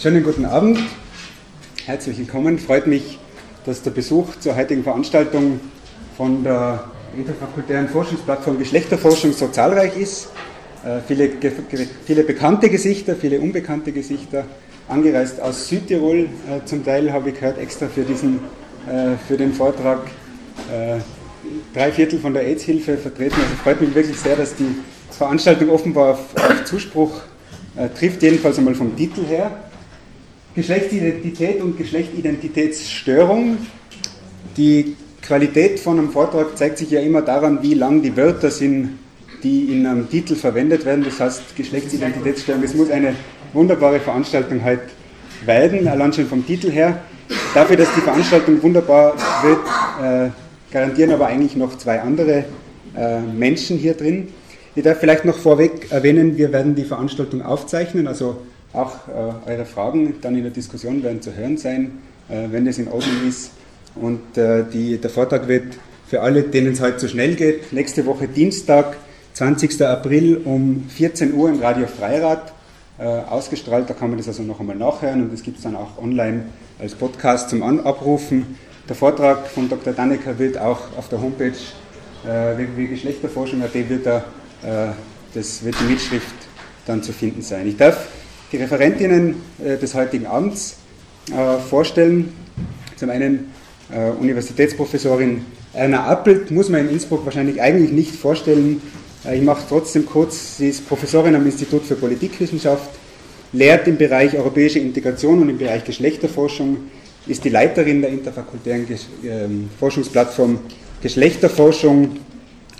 Schönen guten Abend, herzlich willkommen. Freut mich, dass der Besuch zur heutigen Veranstaltung von der interfakultären Forschungsplattform Geschlechterforschung so zahlreich ist. Äh, viele, viele bekannte Gesichter, viele unbekannte Gesichter, angereist aus Südtirol. Äh, zum Teil habe ich gehört, extra für, diesen, äh, für den Vortrag drei Viertel von der AIDS-Hilfe vertreten. Also freut mich wirklich sehr, dass die Veranstaltung offenbar auf, auf Zuspruch trifft, jedenfalls einmal vom Titel her. Geschlechtsidentität und Geschlechtsidentitätsstörung. Die Qualität von einem Vortrag zeigt sich ja immer daran, wie lang die Wörter sind, die in einem Titel verwendet werden. Das heißt Geschlechtsidentitätsstörung. Es muss eine wunderbare Veranstaltung halt werden, allein schon vom Titel her. Dafür, dass die Veranstaltung wunderbar wird, äh, garantieren aber eigentlich noch zwei andere äh, Menschen hier drin. Ich darf vielleicht noch vorweg erwähnen, wir werden die Veranstaltung aufzeichnen, also auch äh, eure Fragen dann in der Diskussion werden zu hören sein, äh, wenn es in Ordnung ist. Und äh, die, der Vortrag wird für alle, denen es heute zu schnell geht, nächste Woche Dienstag, 20. April um 14 Uhr im Radio Freirad äh, ausgestrahlt. Da kann man das also noch einmal nachhören und es gibt es dann auch online als Podcast zum Abrufen. Der Vortrag von Dr. Dannecker wird auch auf der Homepage äh, www.geschlechterforschung.at wird, da, äh, das wird die Mitschrift dann zu finden sein. Ich darf die Referentinnen äh, des heutigen Abends äh, vorstellen. Zum einen äh, Universitätsprofessorin Erna Appelt, muss man in Innsbruck wahrscheinlich eigentlich nicht vorstellen. Ich mache trotzdem kurz, sie ist Professorin am Institut für Politikwissenschaft, lehrt im Bereich europäische Integration und im Bereich Geschlechterforschung, ist die Leiterin der interfakultären ähm, Forschungsplattform Geschlechterforschung.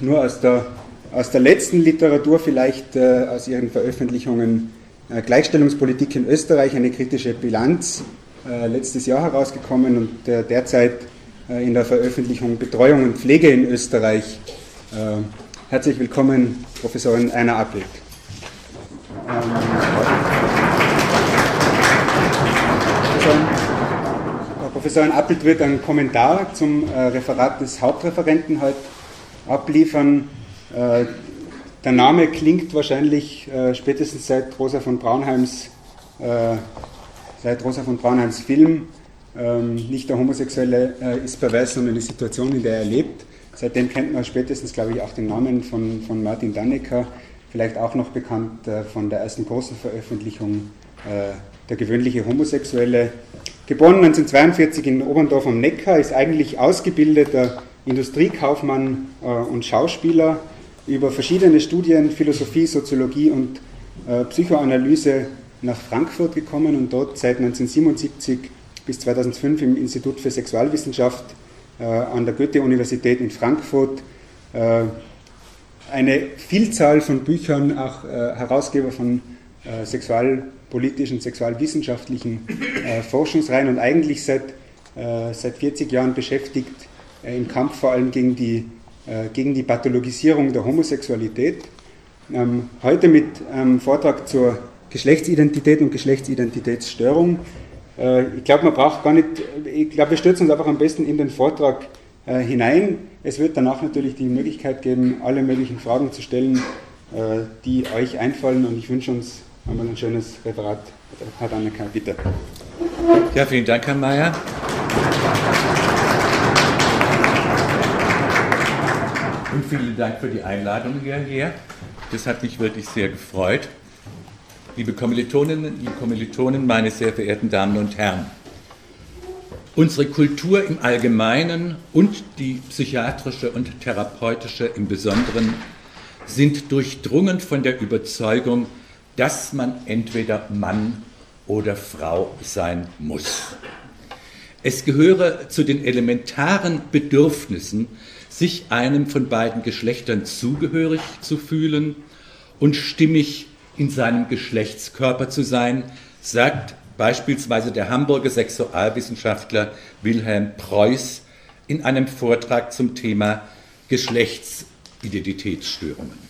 Nur aus der, aus der letzten Literatur vielleicht, aus ihren Veröffentlichungen Gleichstellungspolitik in Österreich, eine kritische Bilanz, äh, letztes Jahr herausgekommen und äh, derzeit in der Veröffentlichung Betreuung und Pflege in Österreich. Herzlich willkommen, Professorin Einer Appelt. Ähm, Professorin Appelt wird einen Kommentar zum Referat des Hauptreferenten heute abliefern. Der Name klingt wahrscheinlich äh, spätestens seit Rosa von Braunheims, äh, seit Rosa von Braunheims Film ähm, nicht der Homosexuelle äh, ist pervers, sondern die Situation, in der er lebt. Seitdem kennt man spätestens, glaube ich, auch den Namen von, von Martin Dannecker, vielleicht auch noch bekannt äh, von der ersten großen Veröffentlichung äh, Der gewöhnliche Homosexuelle. Geboren 1942 in Oberndorf am Neckar, ist eigentlich ausgebildeter Industriekaufmann äh, und Schauspieler über verschiedene Studien, Philosophie, Soziologie und äh, Psychoanalyse nach Frankfurt gekommen und dort seit 1977 bis 2005 im Institut für Sexualwissenschaft äh, an der Goethe-Universität in Frankfurt äh, eine Vielzahl von Büchern, auch Herausgeber von sexualpolitischen, sexualwissenschaftlichen Forschungsreihen und eigentlich seit, seit 40 Jahren beschäftigt im Kampf vor allem gegen die gegen die Pathologisierung der Homosexualität. Ähm, heute mit einem Vortrag zur Geschlechtsidentität und Geschlechtsidentitätsstörung. Äh, ich glaube, man braucht gar nicht, ich glaube, wir stürzen uns einfach am besten in den Vortrag äh, hinein. Es wird danach natürlich die Möglichkeit geben, alle möglichen Fragen zu stellen, die euch einfallen und ich wünsche uns einmal ein schönes Referat. Herr Anneka, bitte. Ja, vielen Dank, Herr Mayer. Und vielen Dank für die Einladung hierher. Das hat mich wirklich sehr gefreut. Liebe Kommilitoninnen, liebe Kommilitonen, meine sehr verehrten Damen und Herren. Unsere Kultur im Allgemeinen und die psychiatrische und therapeutische im Besonderen sind durchdrungen von der Überzeugung, dass man entweder Mann oder Frau sein muss. Es gehöre zu den elementaren Bedürfnissen sich einem von beiden Geschlechtern zugehörig zu fühlen und stimmig in seinem Geschlechtskörper zu sein, sagt beispielsweise der Hamburger Sexualwissenschaftler Wilhelm Preuß in einem Vortrag zum Thema Geschlechtsidentitätsstörungen.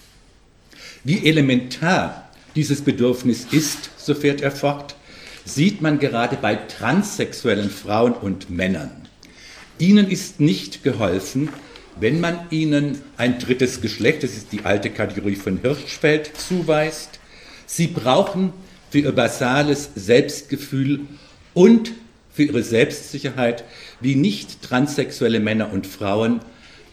Wie elementar dieses Bedürfnis ist, so fährt er fort, sieht man gerade bei transsexuellen Frauen und Männern. Ihnen ist nicht geholfen, wenn man ihnen ein drittes Geschlecht, das ist die alte Kategorie von Hirschfeld, zuweist, sie brauchen für ihr basales Selbstgefühl und für ihre Selbstsicherheit wie nicht transsexuelle Männer und Frauen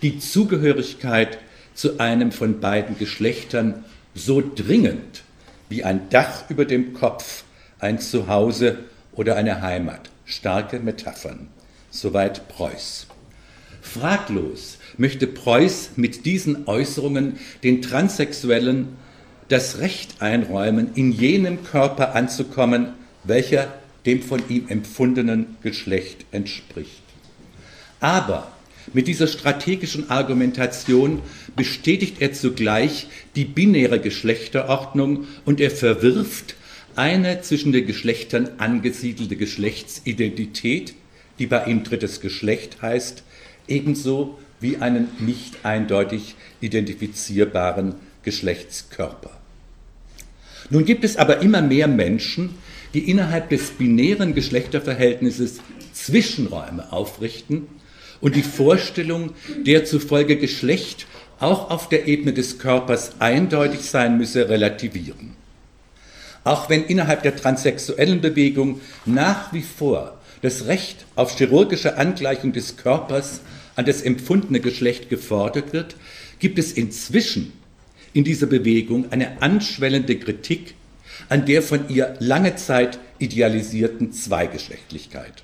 die Zugehörigkeit zu einem von beiden Geschlechtern so dringend wie ein Dach über dem Kopf, ein Zuhause oder eine Heimat. Starke Metaphern. Soweit Preuß. Fraglos möchte Preuß mit diesen Äußerungen den Transsexuellen das Recht einräumen, in jenem Körper anzukommen, welcher dem von ihm empfundenen Geschlecht entspricht. Aber mit dieser strategischen Argumentation bestätigt er zugleich die binäre Geschlechterordnung und er verwirft eine zwischen den Geschlechtern angesiedelte Geschlechtsidentität, die bei ihm drittes Geschlecht heißt, ebenso wie einen nicht eindeutig identifizierbaren Geschlechtskörper. Nun gibt es aber immer mehr Menschen, die innerhalb des binären Geschlechterverhältnisses Zwischenräume aufrichten und die Vorstellung, der zufolge Geschlecht auch auf der Ebene des Körpers eindeutig sein müsse, relativieren. Auch wenn innerhalb der transsexuellen Bewegung nach wie vor das Recht auf chirurgische Angleichung des Körpers an das empfundene Geschlecht gefordert wird, gibt es inzwischen in dieser Bewegung eine anschwellende Kritik an der von ihr lange Zeit idealisierten Zweigeschlechtlichkeit.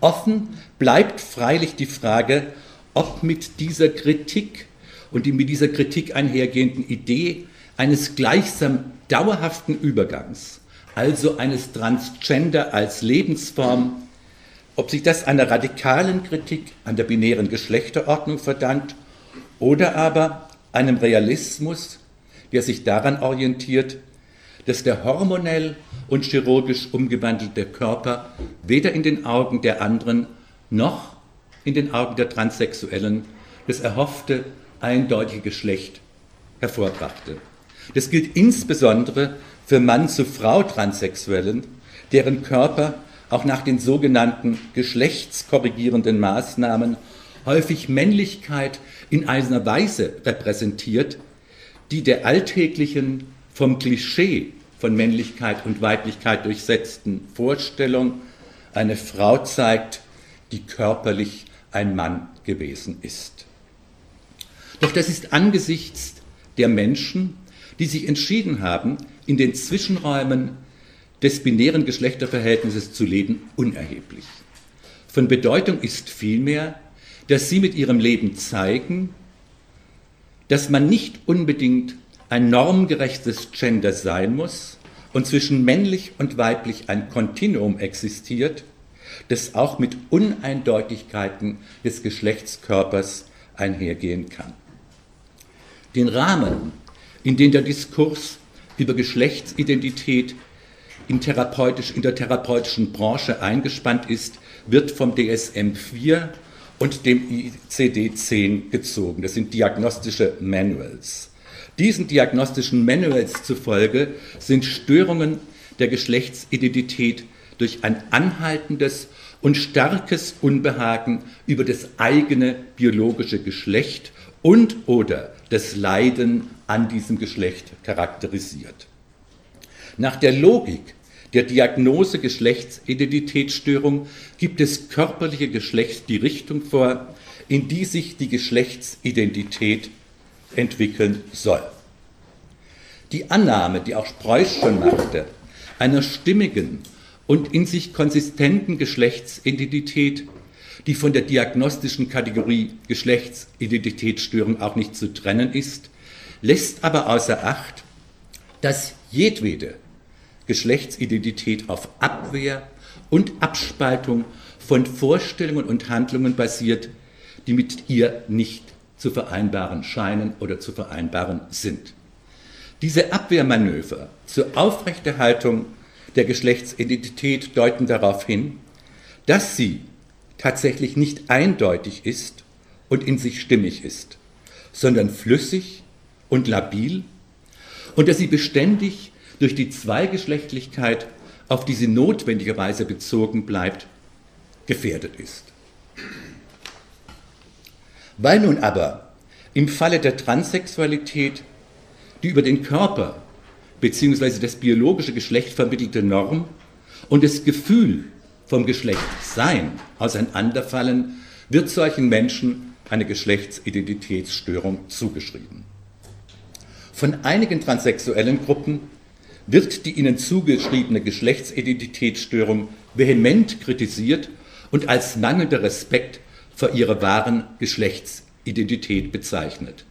Offen bleibt freilich die Frage, ob mit dieser Kritik und die mit dieser Kritik einhergehenden Idee eines gleichsam dauerhaften Übergangs, also eines Transgender als Lebensform, ob sich das einer radikalen Kritik an der binären Geschlechterordnung verdankt oder aber einem Realismus, der sich daran orientiert, dass der hormonell und chirurgisch umgewandelte Körper weder in den Augen der anderen noch in den Augen der Transsexuellen das erhoffte eindeutige Geschlecht hervorbrachte. Das gilt insbesondere für Mann zu Frau Transsexuellen, deren Körper auch nach den sogenannten geschlechtskorrigierenden Maßnahmen häufig Männlichkeit in einer Weise repräsentiert, die der alltäglichen vom Klischee von Männlichkeit und Weiblichkeit durchsetzten Vorstellung eine Frau zeigt, die körperlich ein Mann gewesen ist. Doch das ist angesichts der Menschen, die sich entschieden haben, in den Zwischenräumen des binären Geschlechterverhältnisses zu leben, unerheblich. Von Bedeutung ist vielmehr, dass sie mit ihrem Leben zeigen, dass man nicht unbedingt ein normgerechtes Gender sein muss und zwischen männlich und weiblich ein Kontinuum existiert, das auch mit Uneindeutigkeiten des Geschlechtskörpers einhergehen kann. Den Rahmen, in den der Diskurs über Geschlechtsidentität in, therapeutisch, in der therapeutischen Branche eingespannt ist, wird vom DSM-4 und dem ICD-10 gezogen. Das sind diagnostische Manuals. Diesen diagnostischen Manuals zufolge sind Störungen der Geschlechtsidentität durch ein anhaltendes und starkes Unbehagen über das eigene biologische Geschlecht und oder das Leiden an diesem Geschlecht charakterisiert. Nach der Logik der Diagnose Geschlechtsidentitätsstörung gibt es körperliche Geschlecht die Richtung vor, in die sich die Geschlechtsidentität entwickeln soll. Die Annahme, die auch Preuß schon machte, einer stimmigen und in sich konsistenten Geschlechtsidentität, die von der diagnostischen Kategorie Geschlechtsidentitätsstörung auch nicht zu trennen ist, lässt aber außer Acht, dass jedwede Geschlechtsidentität auf Abwehr und Abspaltung von Vorstellungen und Handlungen basiert, die mit ihr nicht zu vereinbaren scheinen oder zu vereinbaren sind. Diese Abwehrmanöver zur Aufrechterhaltung der Geschlechtsidentität deuten darauf hin, dass sie tatsächlich nicht eindeutig ist und in sich stimmig ist, sondern flüssig und labil und dass sie beständig durch die Zweigeschlechtlichkeit, auf die sie notwendigerweise bezogen bleibt, gefährdet ist. Weil nun aber im Falle der Transsexualität die über den Körper bzw. das biologische Geschlecht vermittelte Norm und das Gefühl vom Geschlechtsein auseinanderfallen, wird solchen Menschen eine Geschlechtsidentitätsstörung zugeschrieben. Von einigen transsexuellen Gruppen wird die ihnen zugeschriebene Geschlechtsidentitätsstörung vehement kritisiert und als mangelnder Respekt vor ihrer wahren Geschlechtsidentität bezeichnet.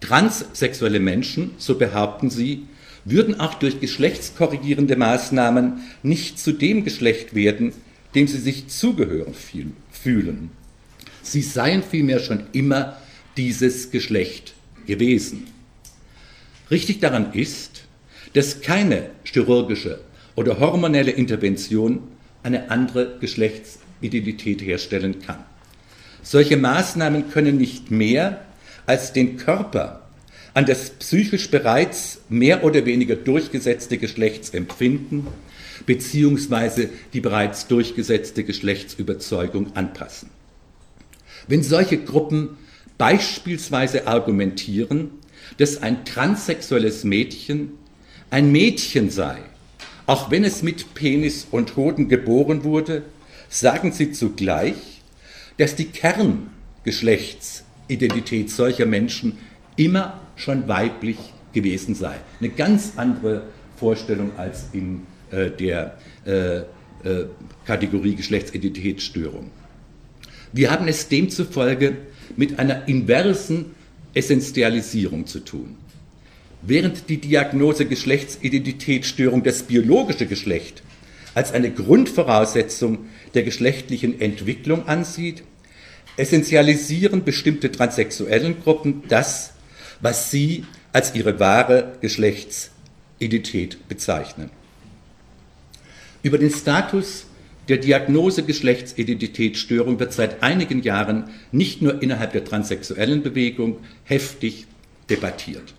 Transsexuelle Menschen, so behaupten sie, würden auch durch geschlechtskorrigierende Maßnahmen nicht zu dem Geschlecht werden, dem sie sich zugehören fühlen. Sie seien vielmehr schon immer dieses Geschlecht gewesen. Richtig daran ist, dass keine chirurgische oder hormonelle Intervention eine andere Geschlechtsidentität herstellen kann. Solche Maßnahmen können nicht mehr als den Körper an das psychisch bereits mehr oder weniger durchgesetzte Geschlechtsempfinden beziehungsweise die bereits durchgesetzte Geschlechtsüberzeugung anpassen. Wenn solche Gruppen beispielsweise argumentieren, dass ein transsexuelles Mädchen ein Mädchen sei, auch wenn es mit Penis und Hoden geboren wurde, sagen sie zugleich, dass die Kerngeschlechtsidentität solcher Menschen immer schon weiblich gewesen sei. Eine ganz andere Vorstellung als in äh, der äh, äh, Kategorie Geschlechtsidentitätsstörung. Wir haben es demzufolge mit einer inversen Essentialisierung zu tun. Während die Diagnose Geschlechtsidentitätsstörung das biologische Geschlecht als eine Grundvoraussetzung der geschlechtlichen Entwicklung ansieht, essentialisieren bestimmte transsexuellen Gruppen das, was sie als ihre wahre Geschlechtsidentität bezeichnen. Über den Status der Diagnose Geschlechtsidentitätsstörung wird seit einigen Jahren nicht nur innerhalb der transsexuellen Bewegung heftig debattiert.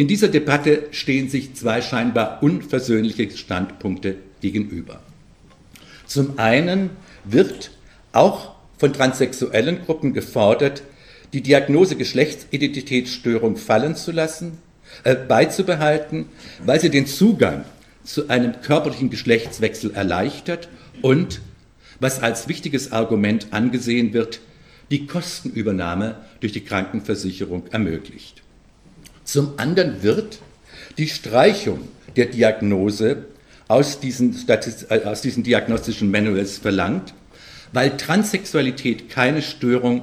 In dieser Debatte stehen sich zwei scheinbar unversöhnliche Standpunkte gegenüber. Zum einen wird auch von transsexuellen Gruppen gefordert, die Diagnose Geschlechtsidentitätsstörung fallen zu lassen, äh, beizubehalten, weil sie den Zugang zu einem körperlichen Geschlechtswechsel erleichtert und, was als wichtiges Argument angesehen wird, die Kostenübernahme durch die Krankenversicherung ermöglicht. Zum anderen wird die Streichung der Diagnose aus diesen, äh, aus diesen diagnostischen Manuals verlangt, weil Transsexualität keine Störung,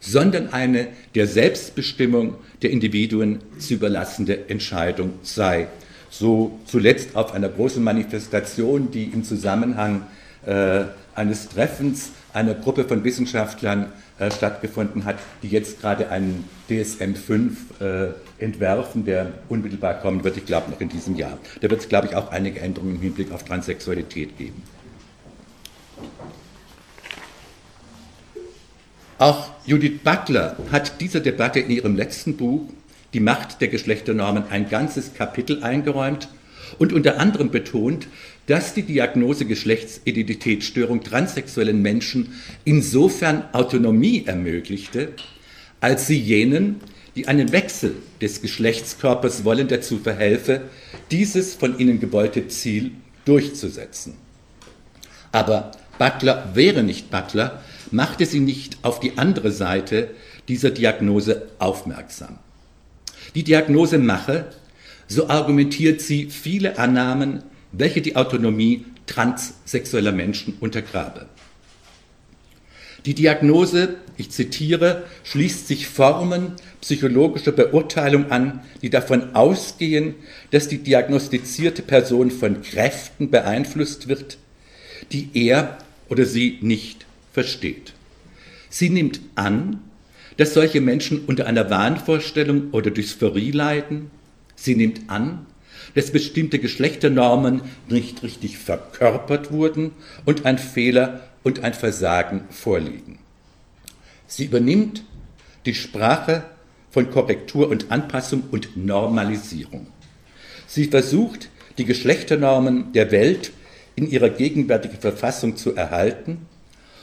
sondern eine der Selbstbestimmung der Individuen zu überlassende Entscheidung sei. So zuletzt auf einer großen Manifestation, die im Zusammenhang äh, eines Treffens einer Gruppe von Wissenschaftlern äh, stattgefunden hat, die jetzt gerade einen DSM-5 äh, entwerfen, der unmittelbar kommen wird, ich glaube noch in diesem Jahr. Da wird es, glaube ich, auch einige Änderungen im Hinblick auf Transsexualität geben. Auch Judith Butler hat dieser Debatte in ihrem letzten Buch Die Macht der Geschlechternormen ein ganzes Kapitel eingeräumt und unter anderem betont, dass die Diagnose Geschlechtsidentitätsstörung transsexuellen Menschen insofern Autonomie ermöglichte, als sie jenen, die einen Wechsel des Geschlechtskörpers wollen, dazu verhelfe, dieses von ihnen gewollte Ziel durchzusetzen. Aber Butler wäre nicht Butler, machte sie nicht auf die andere Seite dieser Diagnose aufmerksam. Die Diagnose mache, so argumentiert sie viele Annahmen welche die Autonomie transsexueller Menschen untergrabe. Die Diagnose, ich zitiere, schließt sich Formen psychologischer Beurteilung an, die davon ausgehen, dass die diagnostizierte Person von Kräften beeinflusst wird, die er oder sie nicht versteht. Sie nimmt an, dass solche Menschen unter einer Wahnvorstellung oder Dysphorie leiden. Sie nimmt an, dass bestimmte Geschlechternormen nicht richtig verkörpert wurden und ein Fehler und ein Versagen vorliegen. Sie übernimmt die Sprache von Korrektur und Anpassung und Normalisierung. Sie versucht, die Geschlechternormen der Welt in ihrer gegenwärtigen Verfassung zu erhalten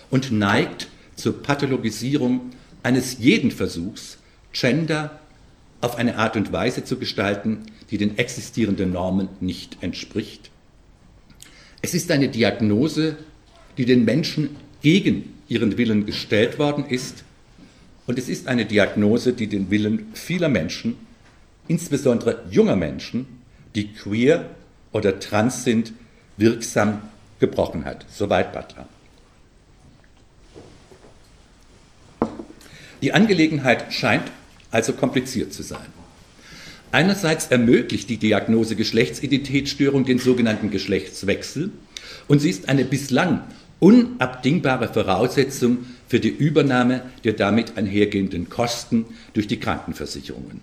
und neigt zur Pathologisierung eines jeden Versuchs, Gender auf eine Art und Weise zu gestalten, die den existierenden Normen nicht entspricht. Es ist eine Diagnose, die den Menschen gegen ihren Willen gestellt worden ist. Und es ist eine Diagnose, die den Willen vieler Menschen, insbesondere junger Menschen, die queer oder trans sind, wirksam gebrochen hat. Soweit Butler. Die Angelegenheit scheint also kompliziert zu sein. Einerseits ermöglicht die Diagnose Geschlechtsidentitätsstörung den sogenannten Geschlechtswechsel und sie ist eine bislang unabdingbare Voraussetzung für die Übernahme der damit einhergehenden Kosten durch die Krankenversicherungen.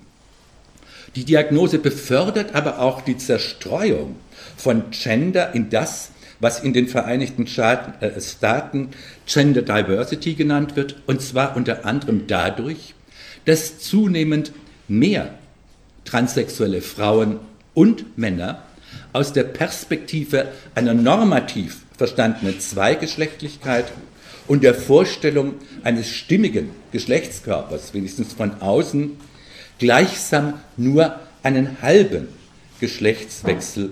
Die Diagnose befördert aber auch die Zerstreuung von Gender in das, was in den Vereinigten äh, Staaten Gender Diversity genannt wird, und zwar unter anderem dadurch, dass zunehmend mehr transsexuelle Frauen und Männer aus der Perspektive einer normativ verstandenen Zweigeschlechtlichkeit und der Vorstellung eines stimmigen Geschlechtskörpers, wenigstens von außen, gleichsam nur einen halben Geschlechtswechsel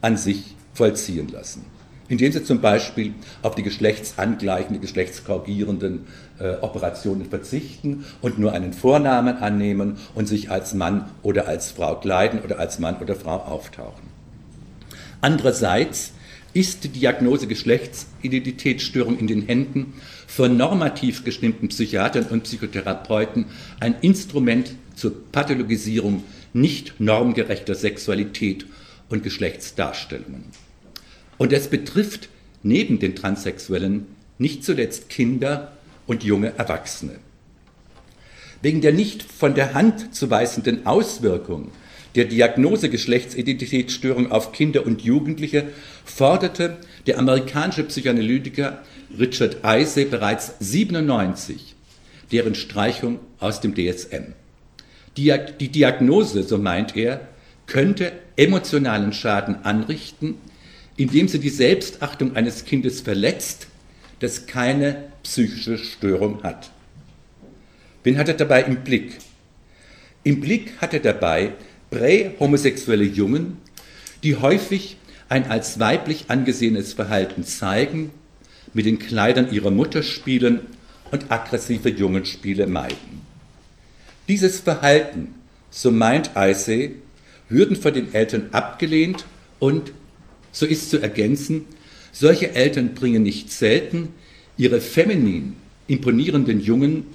an sich vollziehen lassen indem sie zum Beispiel auf die geschlechtsangleichende, geschlechtskorrigierenden äh, Operationen verzichten und nur einen Vornamen annehmen und sich als Mann oder als Frau kleiden oder als Mann oder Frau auftauchen. Andererseits ist die Diagnose Geschlechtsidentitätsstörung in den Händen von normativ gestimmten Psychiatern und Psychotherapeuten ein Instrument zur Pathologisierung nicht normgerechter Sexualität und Geschlechtsdarstellungen. Und es betrifft neben den Transsexuellen nicht zuletzt Kinder und junge Erwachsene. Wegen der nicht von der Hand zu weisenden Auswirkung der Diagnose Geschlechtsidentitätsstörung auf Kinder und Jugendliche forderte der amerikanische Psychoanalytiker Richard Eise bereits 97 deren Streichung aus dem DSM. Die Diagnose, so meint er, könnte emotionalen Schaden anrichten, indem sie die Selbstachtung eines Kindes verletzt, das keine psychische Störung hat. Wen hat er dabei im Blick? Im Blick hat er dabei prä-homosexuelle Jungen, die häufig ein als weiblich angesehenes Verhalten zeigen, mit den Kleidern ihrer Mutter spielen und aggressive Jungenspiele meiden. Dieses Verhalten, so meint Eisee, würden von den Eltern abgelehnt und so ist zu ergänzen, solche Eltern bringen nicht selten ihre feminin imponierenden Jungen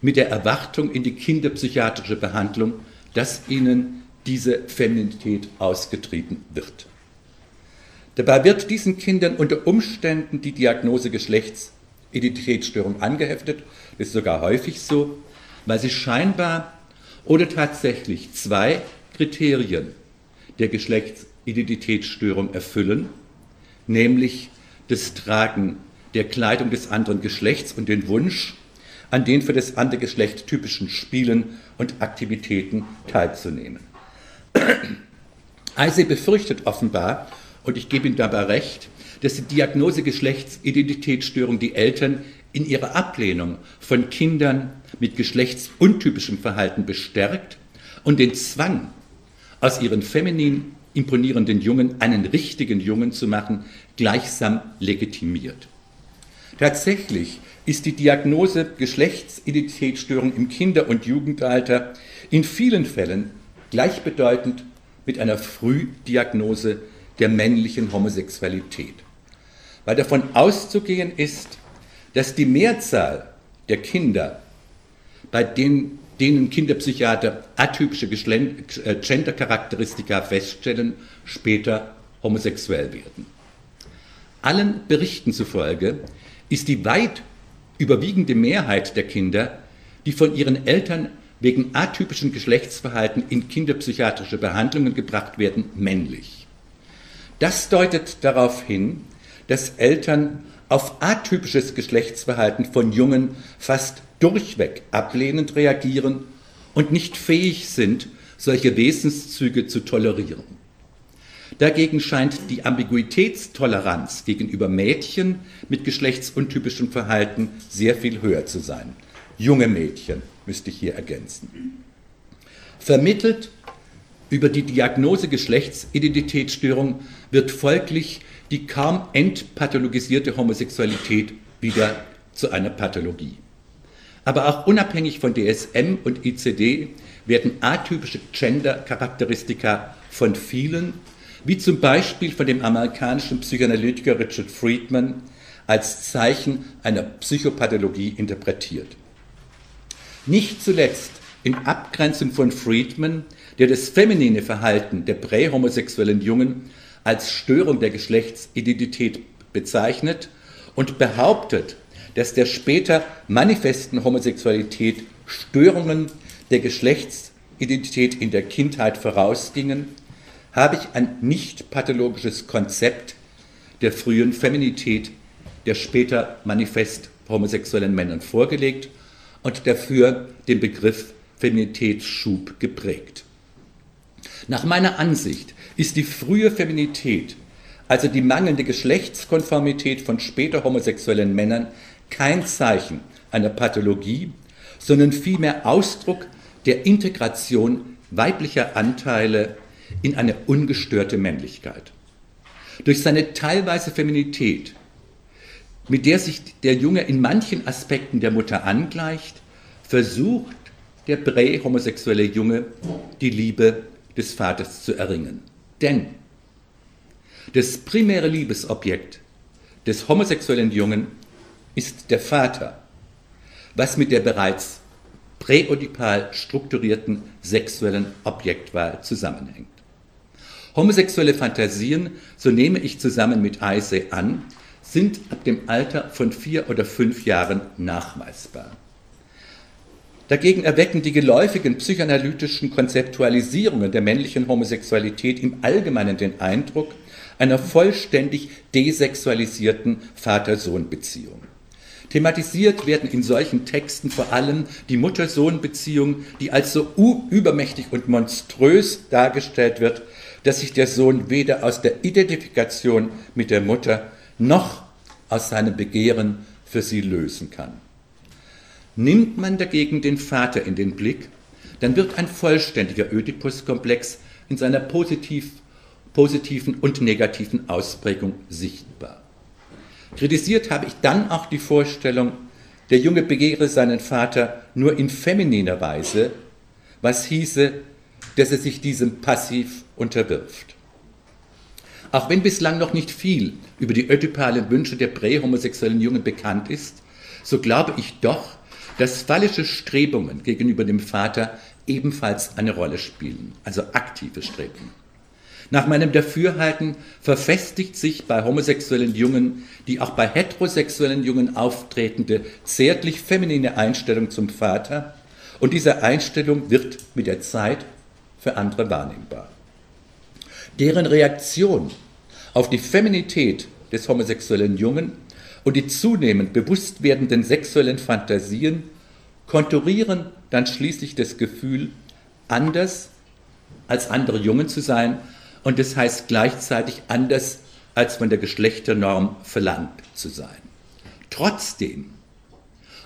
mit der Erwartung in die kinderpsychiatrische Behandlung, dass ihnen diese Feminität ausgetrieben wird. Dabei wird diesen Kindern unter Umständen die Diagnose Geschlechtsidentitätsstörung angeheftet, das ist sogar häufig so, weil sie scheinbar oder tatsächlich zwei Kriterien der Geschlechts Identitätsstörung erfüllen, nämlich das Tragen der Kleidung des anderen Geschlechts und den Wunsch, an den für das andere Geschlecht typischen Spielen und Aktivitäten teilzunehmen. Eise befürchtet offenbar, und ich gebe ihm dabei recht, dass die Diagnose Geschlechtsidentitätsstörung die Eltern in ihrer Ablehnung von Kindern mit geschlechtsuntypischem Verhalten bestärkt und den Zwang, aus ihren femininen imponierenden Jungen einen richtigen Jungen zu machen, gleichsam legitimiert. Tatsächlich ist die Diagnose Geschlechtsidentitätsstörung im Kinder- und Jugendalter in vielen Fällen gleichbedeutend mit einer Frühdiagnose der männlichen Homosexualität, weil davon auszugehen ist, dass die Mehrzahl der Kinder, bei denen denen Kinderpsychiater atypische äh, Gender-Charakteristika feststellen, später homosexuell werden. Allen Berichten zufolge ist die weit überwiegende Mehrheit der Kinder, die von ihren Eltern wegen atypischen Geschlechtsverhalten in kinderpsychiatrische Behandlungen gebracht werden, männlich. Das deutet darauf hin, dass Eltern auf atypisches Geschlechtsverhalten von Jungen fast durchweg ablehnend reagieren und nicht fähig sind, solche Wesenszüge zu tolerieren. Dagegen scheint die Ambiguitätstoleranz gegenüber Mädchen mit geschlechtsuntypischem Verhalten sehr viel höher zu sein. Junge Mädchen müsste ich hier ergänzen. Vermittelt über die Diagnose Geschlechtsidentitätsstörung wird folglich die kaum entpathologisierte Homosexualität wieder zu einer Pathologie. Aber auch unabhängig von DSM und ICD werden atypische Gender-Charakteristika von vielen, wie zum Beispiel von dem amerikanischen Psychoanalytiker Richard Friedman, als Zeichen einer Psychopathologie interpretiert. Nicht zuletzt in Abgrenzung von Friedman, der das feminine Verhalten der prähomosexuellen Jungen als Störung der Geschlechtsidentität bezeichnet und behauptet, dass der später manifesten Homosexualität Störungen der Geschlechtsidentität in der Kindheit vorausgingen, habe ich ein nicht pathologisches Konzept der frühen Feminität der später manifest homosexuellen Männern vorgelegt und dafür den Begriff Feminitätsschub geprägt. Nach meiner Ansicht ist die frühe Feminität, also die mangelnde Geschlechtskonformität von später homosexuellen Männern, kein Zeichen einer Pathologie, sondern vielmehr Ausdruck der Integration weiblicher Anteile in eine ungestörte Männlichkeit. Durch seine teilweise Feminität mit der sich der Junge in manchen Aspekten der Mutter angleicht, versucht der prähomosexuelle Junge die Liebe des Vaters zu erringen. Denn das primäre Liebesobjekt des homosexuellen Jungen ist der Vater, was mit der bereits präodipal strukturierten sexuellen Objektwahl zusammenhängt. Homosexuelle Fantasien, so nehme ich zusammen mit Eise an, sind ab dem Alter von vier oder fünf Jahren nachweisbar. Dagegen erwecken die geläufigen psychoanalytischen Konzeptualisierungen der männlichen Homosexualität im Allgemeinen den Eindruck einer vollständig desexualisierten Vater-Sohn-Beziehung. Thematisiert werden in solchen Texten vor allem die Mutter-Sohn-Beziehung, die als so übermächtig und monströs dargestellt wird, dass sich der Sohn weder aus der Identifikation mit der Mutter noch aus seinem Begehren für sie lösen kann. Nimmt man dagegen den Vater in den Blick, dann wird ein vollständiger Oedipus-Komplex in seiner positiv, positiven und negativen Ausprägung sichtbar. Kritisiert habe ich dann auch die Vorstellung, der Junge begehre seinen Vater nur in femininer Weise, was hieße, dass er sich diesem passiv unterwirft. Auch wenn bislang noch nicht viel über die ödipalen Wünsche der prähomosexuellen Jungen bekannt ist, so glaube ich doch, dass phallische Strebungen gegenüber dem Vater ebenfalls eine Rolle spielen, also aktive Strebungen. Nach meinem Dafürhalten verfestigt sich bei homosexuellen Jungen die auch bei heterosexuellen Jungen auftretende zärtlich feminine Einstellung zum Vater und diese Einstellung wird mit der Zeit für andere wahrnehmbar. Deren Reaktion auf die Feminität des homosexuellen Jungen und die zunehmend bewusst werdenden sexuellen Fantasien konturieren dann schließlich das Gefühl, anders als andere Jungen zu sein und das heißt gleichzeitig anders als von der Geschlechternorm verlangt zu sein. Trotzdem,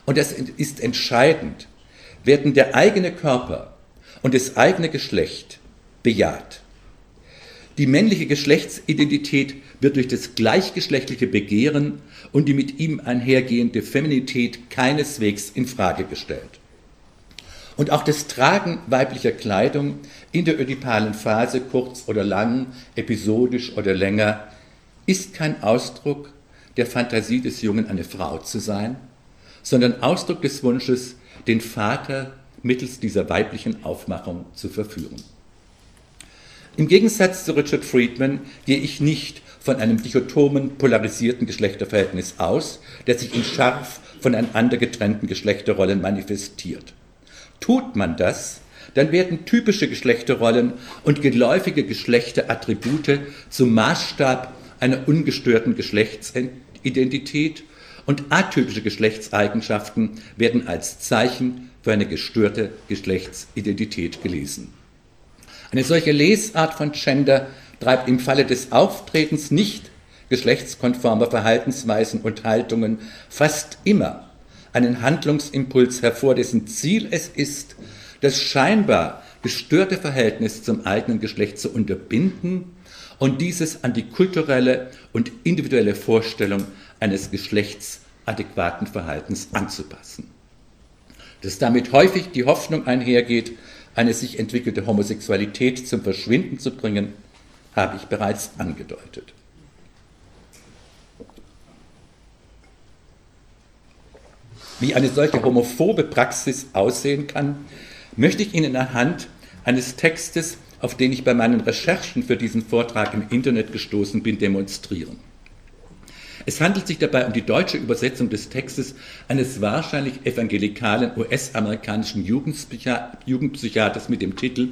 und das ist entscheidend, werden der eigene Körper und das eigene Geschlecht bejaht. Die männliche Geschlechtsidentität wird durch das gleichgeschlechtliche Begehren und die mit ihm einhergehende Feminität keineswegs in Frage gestellt. Und auch das Tragen weiblicher Kleidung in der ödipalen Phase, kurz oder lang, episodisch oder länger, ist kein Ausdruck der Fantasie des Jungen, eine Frau zu sein, sondern Ausdruck des Wunsches, den Vater mittels dieser weiblichen Aufmachung zu verführen. Im Gegensatz zu Richard Friedman gehe ich nicht von einem dichotomen, polarisierten Geschlechterverhältnis aus, das sich in scharf voneinander getrennten Geschlechterrollen manifestiert. Tut man das, dann werden typische Geschlechterrollen und geläufige Geschlechterattribute zum Maßstab einer ungestörten Geschlechtsidentität und atypische Geschlechtseigenschaften werden als Zeichen für eine gestörte Geschlechtsidentität gelesen. Eine solche Lesart von Gender treibt im Falle des Auftretens nicht geschlechtskonformer Verhaltensweisen und Haltungen fast immer einen Handlungsimpuls hervor, dessen Ziel es ist, das scheinbar gestörte Verhältnis zum eigenen Geschlecht zu unterbinden und dieses an die kulturelle und individuelle Vorstellung eines geschlechtsadäquaten Verhaltens anzupassen. Dass damit häufig die Hoffnung einhergeht, eine sich entwickelte Homosexualität zum Verschwinden zu bringen, habe ich bereits angedeutet. Wie eine solche homophobe Praxis aussehen kann, möchte ich Ihnen anhand eines Textes, auf den ich bei meinen Recherchen für diesen Vortrag im Internet gestoßen bin, demonstrieren. Es handelt sich dabei um die deutsche Übersetzung des Textes eines wahrscheinlich evangelikalen US-amerikanischen Jugendpsychiaters mit dem Titel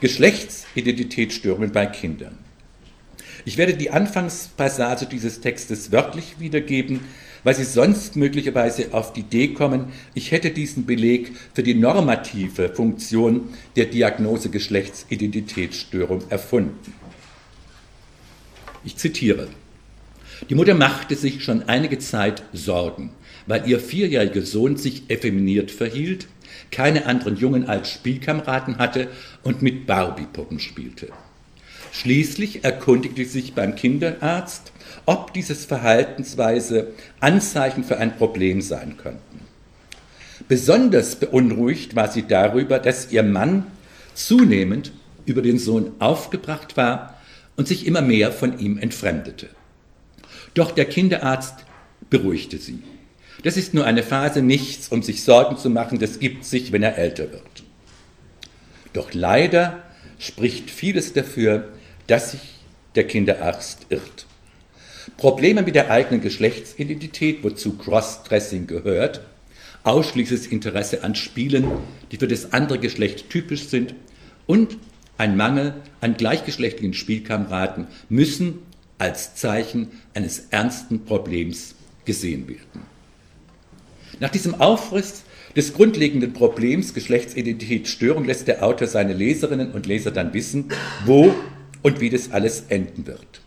Geschlechtsidentitätsstörungen bei Kindern. Ich werde die Anfangspassage dieses Textes wörtlich wiedergeben, weil Sie sonst möglicherweise auf die Idee kommen, ich hätte diesen Beleg für die normative Funktion der Diagnose Geschlechtsidentitätsstörung erfunden. Ich zitiere. Die Mutter machte sich schon einige Zeit Sorgen, weil ihr vierjähriger Sohn sich effeminiert verhielt, keine anderen Jungen als Spielkameraden hatte und mit Barbie-Puppen spielte. Schließlich erkundigte sie sich beim Kinderarzt, ob dieses Verhaltensweise Anzeichen für ein Problem sein könnten. Besonders beunruhigt war sie darüber, dass ihr Mann zunehmend über den Sohn aufgebracht war und sich immer mehr von ihm entfremdete. Doch der Kinderarzt beruhigte sie. Das ist nur eine Phase, nichts, um sich Sorgen zu machen, das gibt sich, wenn er älter wird. Doch leider spricht vieles dafür, dass sich der Kinderarzt irrt. Probleme mit der eigenen Geschlechtsidentität, wozu Crossdressing gehört, ausschließliches Interesse an Spielen, die für das andere Geschlecht typisch sind, und ein Mangel an gleichgeschlechtlichen Spielkameraden müssen als Zeichen eines ernsten Problems gesehen werden. Nach diesem Aufriss des grundlegenden Problems Geschlechtsidentitätsstörung lässt der Autor seine Leserinnen und Leser dann wissen, wo und wie das alles enden wird.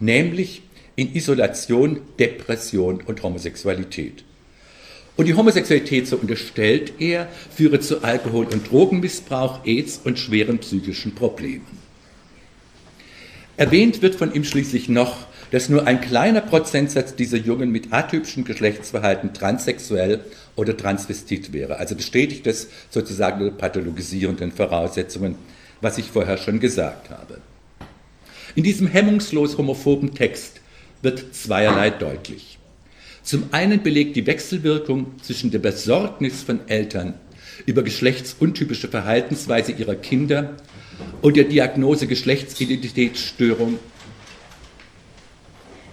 Nämlich in Isolation, Depression und Homosexualität. Und die Homosexualität, so unterstellt er, führe zu Alkohol- und Drogenmissbrauch, AIDS und schweren psychischen Problemen. Erwähnt wird von ihm schließlich noch, dass nur ein kleiner Prozentsatz dieser Jungen mit atypischem Geschlechtsverhalten transsexuell oder transvestit wäre. Also bestätigt das sozusagen die pathologisierenden Voraussetzungen, was ich vorher schon gesagt habe. In diesem hemmungslos homophoben Text wird zweierlei deutlich. Zum einen belegt die Wechselwirkung zwischen der Besorgnis von Eltern über geschlechtsuntypische Verhaltensweise ihrer Kinder und der Diagnose Geschlechtsidentitätsstörung.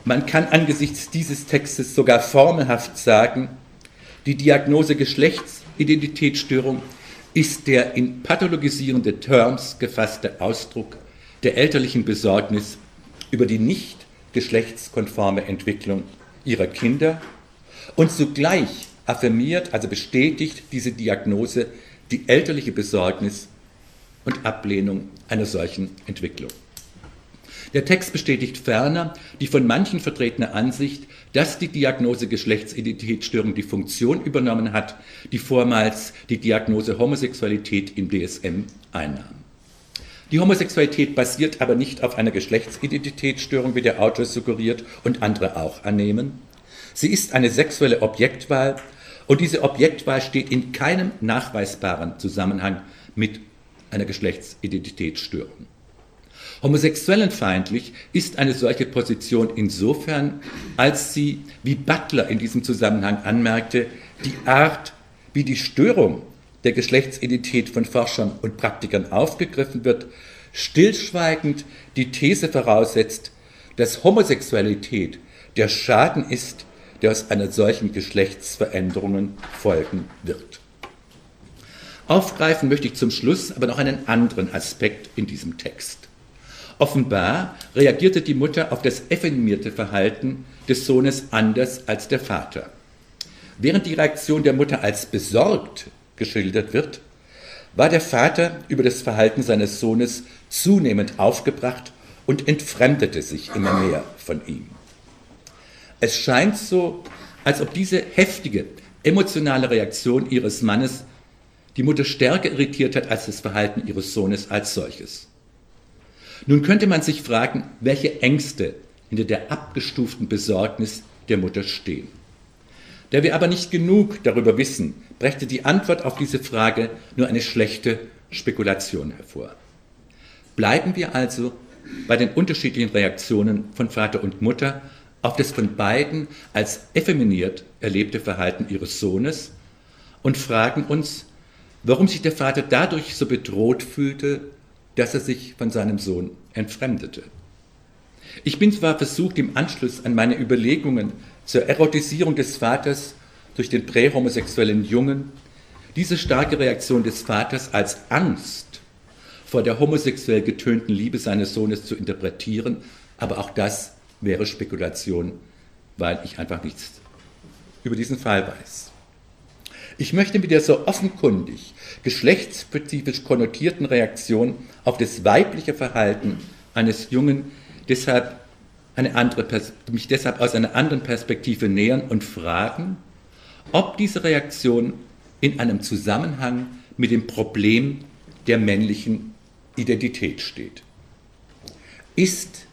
Man kann angesichts dieses Textes sogar formelhaft sagen, die Diagnose Geschlechtsidentitätsstörung ist der in pathologisierende Terms gefasste Ausdruck der elterlichen Besorgnis über die nicht geschlechtskonforme Entwicklung ihrer Kinder und zugleich affirmiert, also bestätigt diese Diagnose die elterliche Besorgnis und Ablehnung einer solchen Entwicklung. Der Text bestätigt ferner die von manchen vertretene Ansicht, dass die Diagnose Geschlechtsidentitätsstörung die Funktion übernommen hat, die vormals die Diagnose Homosexualität im DSM einnahm. Die Homosexualität basiert aber nicht auf einer Geschlechtsidentitätsstörung, wie der Autor suggeriert und andere auch annehmen. Sie ist eine sexuelle Objektwahl und diese Objektwahl steht in keinem nachweisbaren Zusammenhang mit einer Geschlechtsidentitätsstörung. Homosexuellenfeindlich ist eine solche Position insofern, als sie, wie Butler in diesem Zusammenhang anmerkte, die Art, wie die Störung der Geschlechtsidentität von Forschern und Praktikern aufgegriffen wird, stillschweigend die These voraussetzt, dass Homosexualität der Schaden ist, der aus einer solchen Geschlechtsveränderungen folgen wird. Aufgreifen möchte ich zum Schluss aber noch einen anderen Aspekt in diesem Text. Offenbar reagierte die Mutter auf das effeminierte Verhalten des Sohnes anders als der Vater. Während die Reaktion der Mutter als besorgt geschildert wird, war der Vater über das Verhalten seines Sohnes zunehmend aufgebracht und entfremdete sich immer mehr von ihm. Es scheint so, als ob diese heftige emotionale Reaktion ihres Mannes die Mutter stärker irritiert hat als das Verhalten ihres Sohnes als solches. Nun könnte man sich fragen, welche Ängste hinter der abgestuften Besorgnis der Mutter stehen. Da wir aber nicht genug darüber wissen, brächte die Antwort auf diese Frage nur eine schlechte Spekulation hervor. Bleiben wir also bei den unterschiedlichen Reaktionen von Vater und Mutter auf das von beiden als effeminiert erlebte Verhalten ihres Sohnes und fragen uns, warum sich der Vater dadurch so bedroht fühlte, dass er sich von seinem Sohn entfremdete. Ich bin zwar versucht, im Anschluss an meine Überlegungen zur Erotisierung des Vaters durch den prähomosexuellen Jungen diese starke Reaktion des Vaters als Angst vor der homosexuell getönten Liebe seines Sohnes zu interpretieren, aber auch das wäre Spekulation, weil ich einfach nichts über diesen Fall weiß. Ich möchte mit der so offenkundig geschlechtsspezifisch konnotierten Reaktion auf das weibliche Verhalten eines Jungen deshalb eine andere, mich deshalb aus einer anderen Perspektive nähern und fragen, ob diese Reaktion in einem Zusammenhang mit dem Problem der männlichen Identität steht. Ist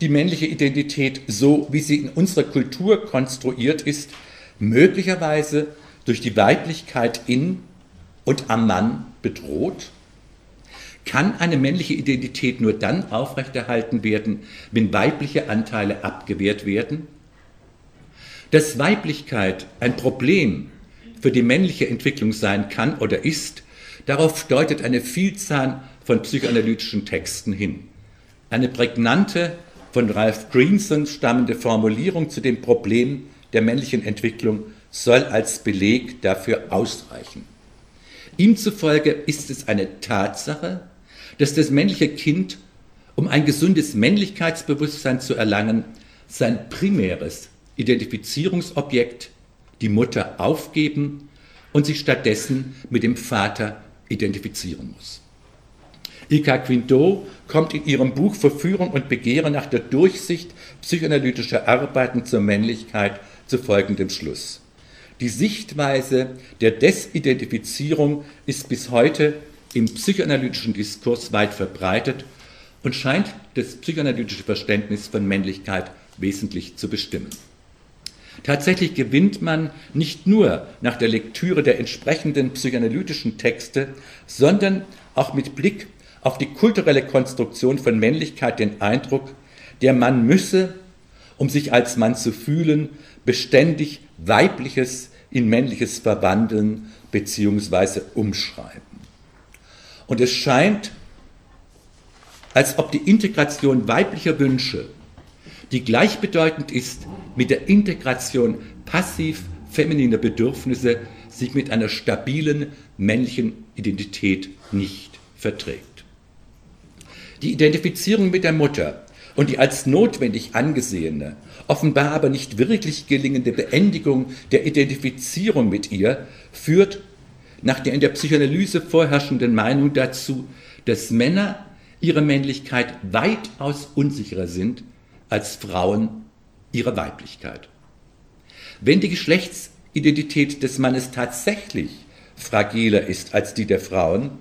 die männliche Identität so, wie sie in unserer Kultur konstruiert ist, möglicherweise durch die Weiblichkeit in und am Mann bedroht? Kann eine männliche Identität nur dann aufrechterhalten werden, wenn weibliche Anteile abgewehrt werden? Dass Weiblichkeit ein Problem für die männliche Entwicklung sein kann oder ist, darauf deutet eine Vielzahl von psychoanalytischen Texten hin. Eine prägnante, von Ralph Greenson stammende Formulierung zu dem Problem der männlichen Entwicklung soll als Beleg dafür ausreichen. Ihm zufolge ist es eine Tatsache, dass das männliche Kind, um ein gesundes Männlichkeitsbewusstsein zu erlangen, sein primäres Identifizierungsobjekt, die Mutter, aufgeben und sich stattdessen mit dem Vater identifizieren muss. Ika Quinto kommt in ihrem Buch Verführung und Begehren nach der Durchsicht psychoanalytischer Arbeiten zur Männlichkeit zu folgendem Schluss. Die Sichtweise der Desidentifizierung ist bis heute im psychoanalytischen Diskurs weit verbreitet und scheint das psychoanalytische Verständnis von Männlichkeit wesentlich zu bestimmen. Tatsächlich gewinnt man nicht nur nach der Lektüre der entsprechenden psychoanalytischen Texte, sondern auch mit Blick auf die kulturelle Konstruktion von Männlichkeit den Eindruck, der Mann müsse, um sich als Mann zu fühlen, beständig Weibliches in Männliches verwandeln bzw. umschreiben. Und es scheint, als ob die Integration weiblicher Wünsche, die gleichbedeutend ist mit der Integration passiv femininer Bedürfnisse, sich mit einer stabilen männlichen Identität nicht verträgt. Die Identifizierung mit der Mutter und die als notwendig angesehene, offenbar aber nicht wirklich gelingende Beendigung der Identifizierung mit ihr führt nach der in der Psychoanalyse vorherrschenden Meinung dazu, dass Männer ihre Männlichkeit weitaus unsicherer sind als Frauen ihre Weiblichkeit. Wenn die Geschlechtsidentität des Mannes tatsächlich fragiler ist als die der Frauen,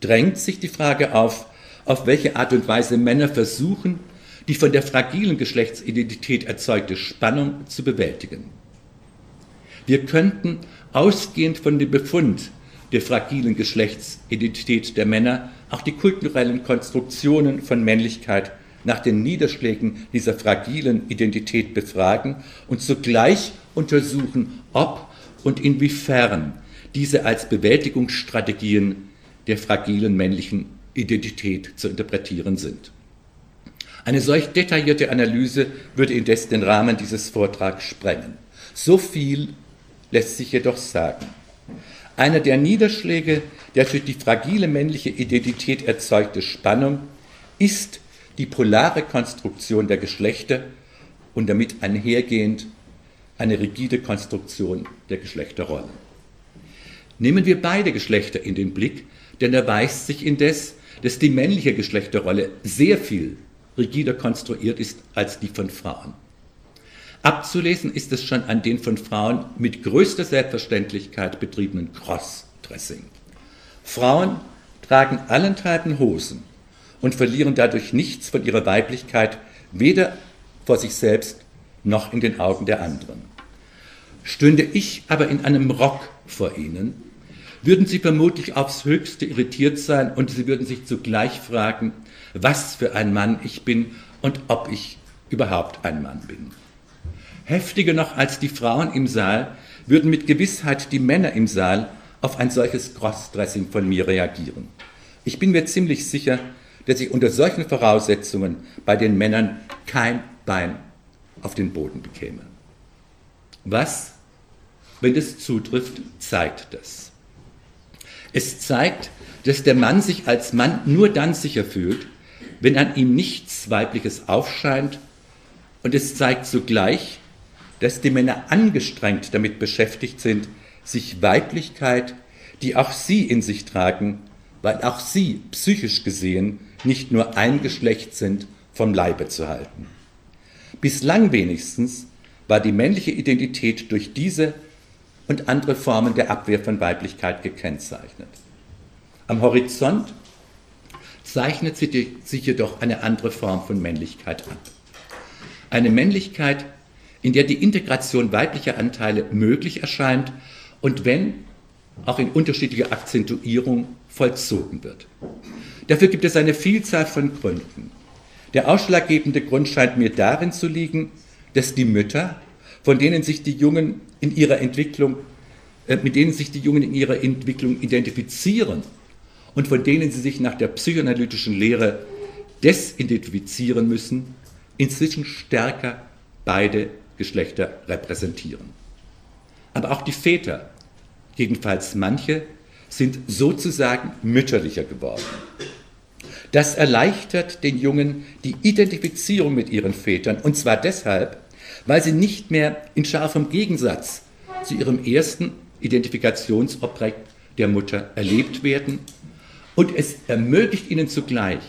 drängt sich die Frage auf, auf welche Art und Weise Männer versuchen, die von der fragilen Geschlechtsidentität erzeugte Spannung zu bewältigen. Wir könnten, ausgehend von dem Befund der fragilen Geschlechtsidentität der Männer, auch die kulturellen Konstruktionen von Männlichkeit nach den Niederschlägen dieser fragilen Identität befragen und zugleich untersuchen, ob und inwiefern diese als Bewältigungsstrategien der fragilen männlichen Identität zu interpretieren sind. Eine solch detaillierte Analyse würde indes den Rahmen dieses Vortrags sprengen. So viel lässt sich jedoch sagen. Einer der Niederschläge der durch die fragile männliche Identität erzeugte Spannung ist die polare Konstruktion der Geschlechter und damit einhergehend eine rigide Konstruktion der Geschlechterrollen. Nehmen wir beide Geschlechter in den Blick, denn erweist sich indes, dass die männliche Geschlechterrolle sehr viel rigider konstruiert ist als die von Frauen. Abzulesen ist es schon an den von Frauen mit größter Selbstverständlichkeit betriebenen Crossdressing. Frauen tragen allenthalben Hosen und verlieren dadurch nichts von ihrer Weiblichkeit, weder vor sich selbst noch in den Augen der anderen. Stünde ich aber in einem Rock vor ihnen, würden sie vermutlich aufs höchste irritiert sein und sie würden sich zugleich fragen, was für ein Mann ich bin und ob ich überhaupt ein Mann bin. Heftiger noch als die Frauen im Saal würden mit Gewissheit die Männer im Saal auf ein solches Crossdressing von mir reagieren. Ich bin mir ziemlich sicher, dass ich unter solchen Voraussetzungen bei den Männern kein Bein auf den Boden bekäme. Was, wenn das zutrifft, zeigt das? Es zeigt, dass der Mann sich als Mann nur dann sicher fühlt, wenn an ihm nichts Weibliches aufscheint, und es zeigt zugleich, dass die Männer angestrengt damit beschäftigt sind, sich Weiblichkeit, die auch sie in sich tragen, weil auch sie psychisch gesehen nicht nur ein Geschlecht sind, vom Leibe zu halten. Bislang wenigstens war die männliche Identität durch diese und andere Formen der Abwehr von Weiblichkeit gekennzeichnet. Am Horizont zeichnet sich jedoch eine andere Form von Männlichkeit ab. Eine Männlichkeit, in der die Integration weiblicher Anteile möglich erscheint und wenn auch in unterschiedlicher Akzentuierung vollzogen wird. Dafür gibt es eine Vielzahl von Gründen. Der ausschlaggebende Grund scheint mir darin zu liegen, dass die Mütter, von denen sich die Jungen in ihrer Entwicklung, äh, mit denen sich die Jungen in ihrer Entwicklung identifizieren und von denen sie sich nach der psychoanalytischen Lehre desidentifizieren müssen, inzwischen stärker beide Geschlechter repräsentieren. Aber auch die Väter, jedenfalls manche, sind sozusagen mütterlicher geworden. Das erleichtert den Jungen die Identifizierung mit ihren Vätern, und zwar deshalb, weil sie nicht mehr in scharfem Gegensatz zu ihrem ersten Identifikationsobjekt der Mutter erlebt werden, und es ermöglicht ihnen zugleich,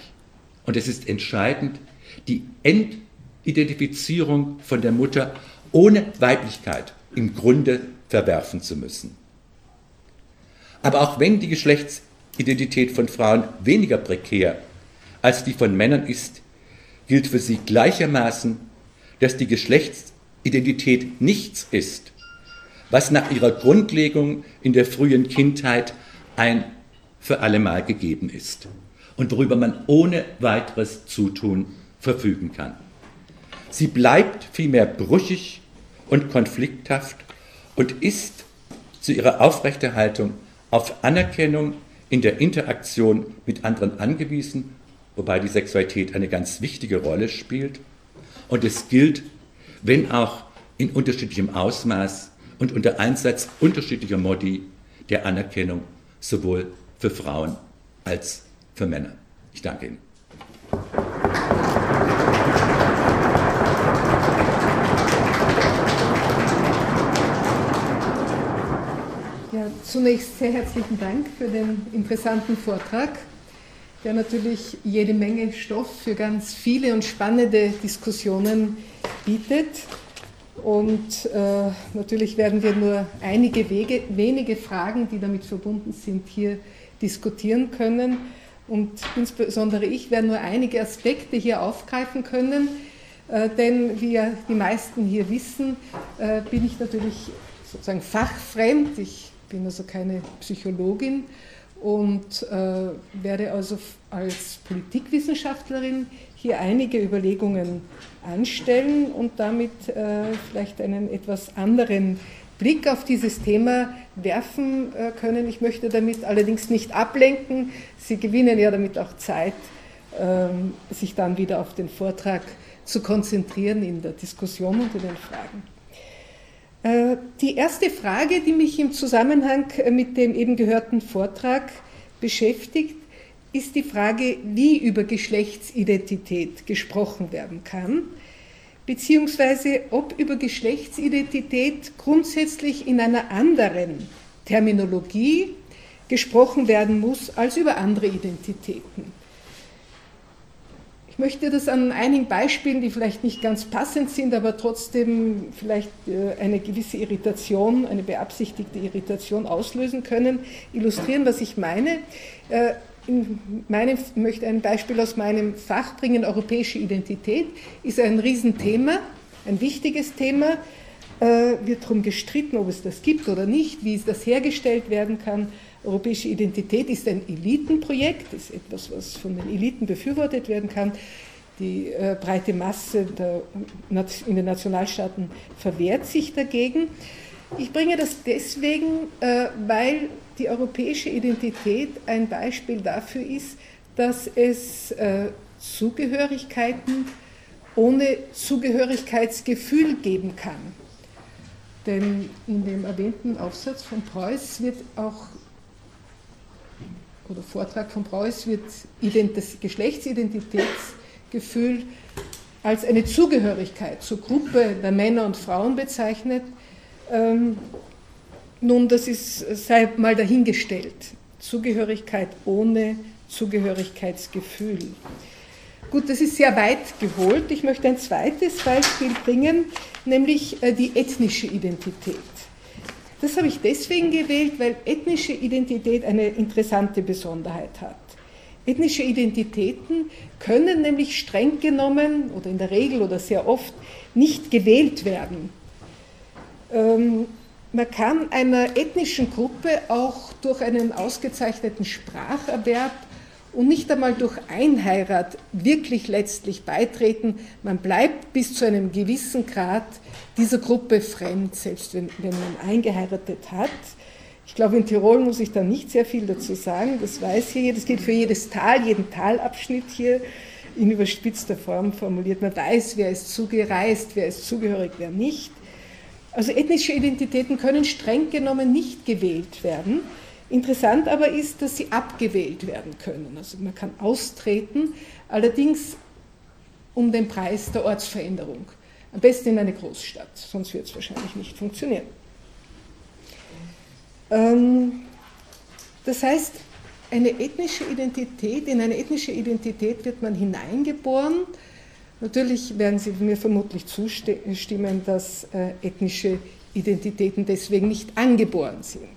und es ist entscheidend, die Entidentifizierung von der Mutter ohne Weiblichkeit im Grunde verwerfen zu müssen. Aber auch wenn die Geschlechtsidentität von Frauen weniger prekär als die von Männern ist, gilt für sie gleichermaßen, dass die Geschlechtsidentität nichts ist, was nach ihrer Grundlegung in der frühen Kindheit ein für allemal gegeben ist und worüber man ohne weiteres Zutun verfügen kann. Sie bleibt vielmehr brüchig und konflikthaft und ist zu ihrer Aufrechterhaltung auf Anerkennung in der Interaktion mit anderen angewiesen, wobei die Sexualität eine ganz wichtige Rolle spielt. Und es gilt, wenn auch in unterschiedlichem Ausmaß und unter Einsatz unterschiedlicher Modi der Anerkennung sowohl für Frauen als für Männer. Ich danke Ihnen. Zunächst sehr herzlichen Dank für den interessanten Vortrag, der natürlich jede Menge Stoff für ganz viele und spannende Diskussionen bietet. Und äh, natürlich werden wir nur einige Wege, wenige Fragen, die damit verbunden sind, hier diskutieren können. Und insbesondere ich werde nur einige Aspekte hier aufgreifen können, äh, denn wie die meisten hier wissen, äh, bin ich natürlich sozusagen fachfremd. Ich bin also keine Psychologin und äh, werde also als Politikwissenschaftlerin hier einige Überlegungen anstellen und damit vielleicht einen etwas anderen Blick auf dieses Thema werfen äh, können. Ich möchte damit allerdings nicht ablenken. Sie gewinnen ja damit auch Zeit, ähm, sich dann wieder auf den Vortrag zu konzentrieren in der Diskussion und in den Fragen. Äh, die erste Frage, die mich im Zusammenhang mit dem eben gehörten Vortrag beschäftigt, ist die Frage, wie über Geschlechtsidentität gesprochen werden kann, beziehungsweise ob über Geschlechtsidentität grundsätzlich in einer anderen Terminologie gesprochen werden muss als über andere Identitäten. Ich möchte das an einigen Beispielen, die vielleicht nicht ganz passend sind, aber trotzdem vielleicht äh, eine gewisse Irritation, eine beabsichtigte Irritation auslösen können, illustrieren, was ich meine. Meinem, ich möchte ein Beispiel aus meinem Fach bringen. Europäische Identität ist ein Riesenthema, ein wichtiges Thema. Äh, wird darum gestritten, ob es das gibt oder nicht, wie das hergestellt werden kann. Europäische Identität ist ein Elitenprojekt, ist etwas, was von den Eliten befürwortet werden kann. Die äh, breite Masse der, in den Nationalstaaten verwehrt sich dagegen. Ich bringe das deswegen, äh, weil die europäische Identität ein Beispiel dafür ist, dass es äh, Zugehörigkeiten ohne Zugehörigkeitsgefühl geben kann. Denn in dem erwähnten Aufsatz von Preuß wird auch oder Vortrag von Preuß wird das Geschlechtsidentitätsgefühl als eine Zugehörigkeit zur Gruppe der Männer und Frauen bezeichnet. Ähm, nun, das ist, sei mal dahingestellt. Zugehörigkeit ohne Zugehörigkeitsgefühl. Gut, das ist sehr weit geholt. Ich möchte ein zweites Beispiel bringen, nämlich äh, die ethnische Identität. Das habe ich deswegen gewählt, weil ethnische Identität eine interessante Besonderheit hat. Ethnische Identitäten können nämlich streng genommen oder in der Regel oder sehr oft nicht gewählt werden. Man kann einer ethnischen Gruppe auch durch einen ausgezeichneten Spracherwerb und nicht einmal durch Einheirat wirklich letztlich beitreten. Man bleibt bis zu einem gewissen Grad dieser Gruppe fremd, selbst wenn, wenn man eingeheiratet hat. Ich glaube, in Tirol muss ich da nicht sehr viel dazu sagen. Das weiß hier, das gilt für jedes Tal, jeden Talabschnitt hier in überspitzter Form formuliert. Man weiß, wer ist zugereist, wer ist zugehörig, wer nicht. Also ethnische Identitäten können streng genommen nicht gewählt werden. Interessant aber ist, dass sie abgewählt werden können. Also man kann austreten, allerdings um den Preis der Ortsveränderung. Am besten in eine Großstadt, sonst wird es wahrscheinlich nicht funktionieren. Ähm, das heißt, eine ethnische Identität, in eine ethnische Identität wird man hineingeboren. Natürlich werden Sie mir vermutlich zustimmen, dass äh, ethnische Identitäten deswegen nicht angeboren sind.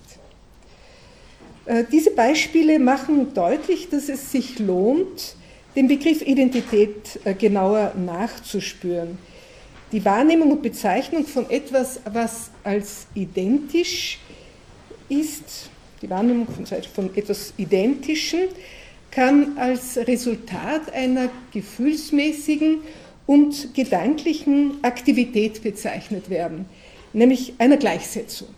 Äh, diese Beispiele machen deutlich, dass es sich lohnt, den Begriff Identität äh, genauer nachzuspüren. Die Wahrnehmung und Bezeichnung von etwas, was als identisch ist, die Wahrnehmung von, von etwas Identischen, kann als Resultat einer gefühlsmäßigen und gedanklichen Aktivität bezeichnet werden, nämlich einer Gleichsetzung.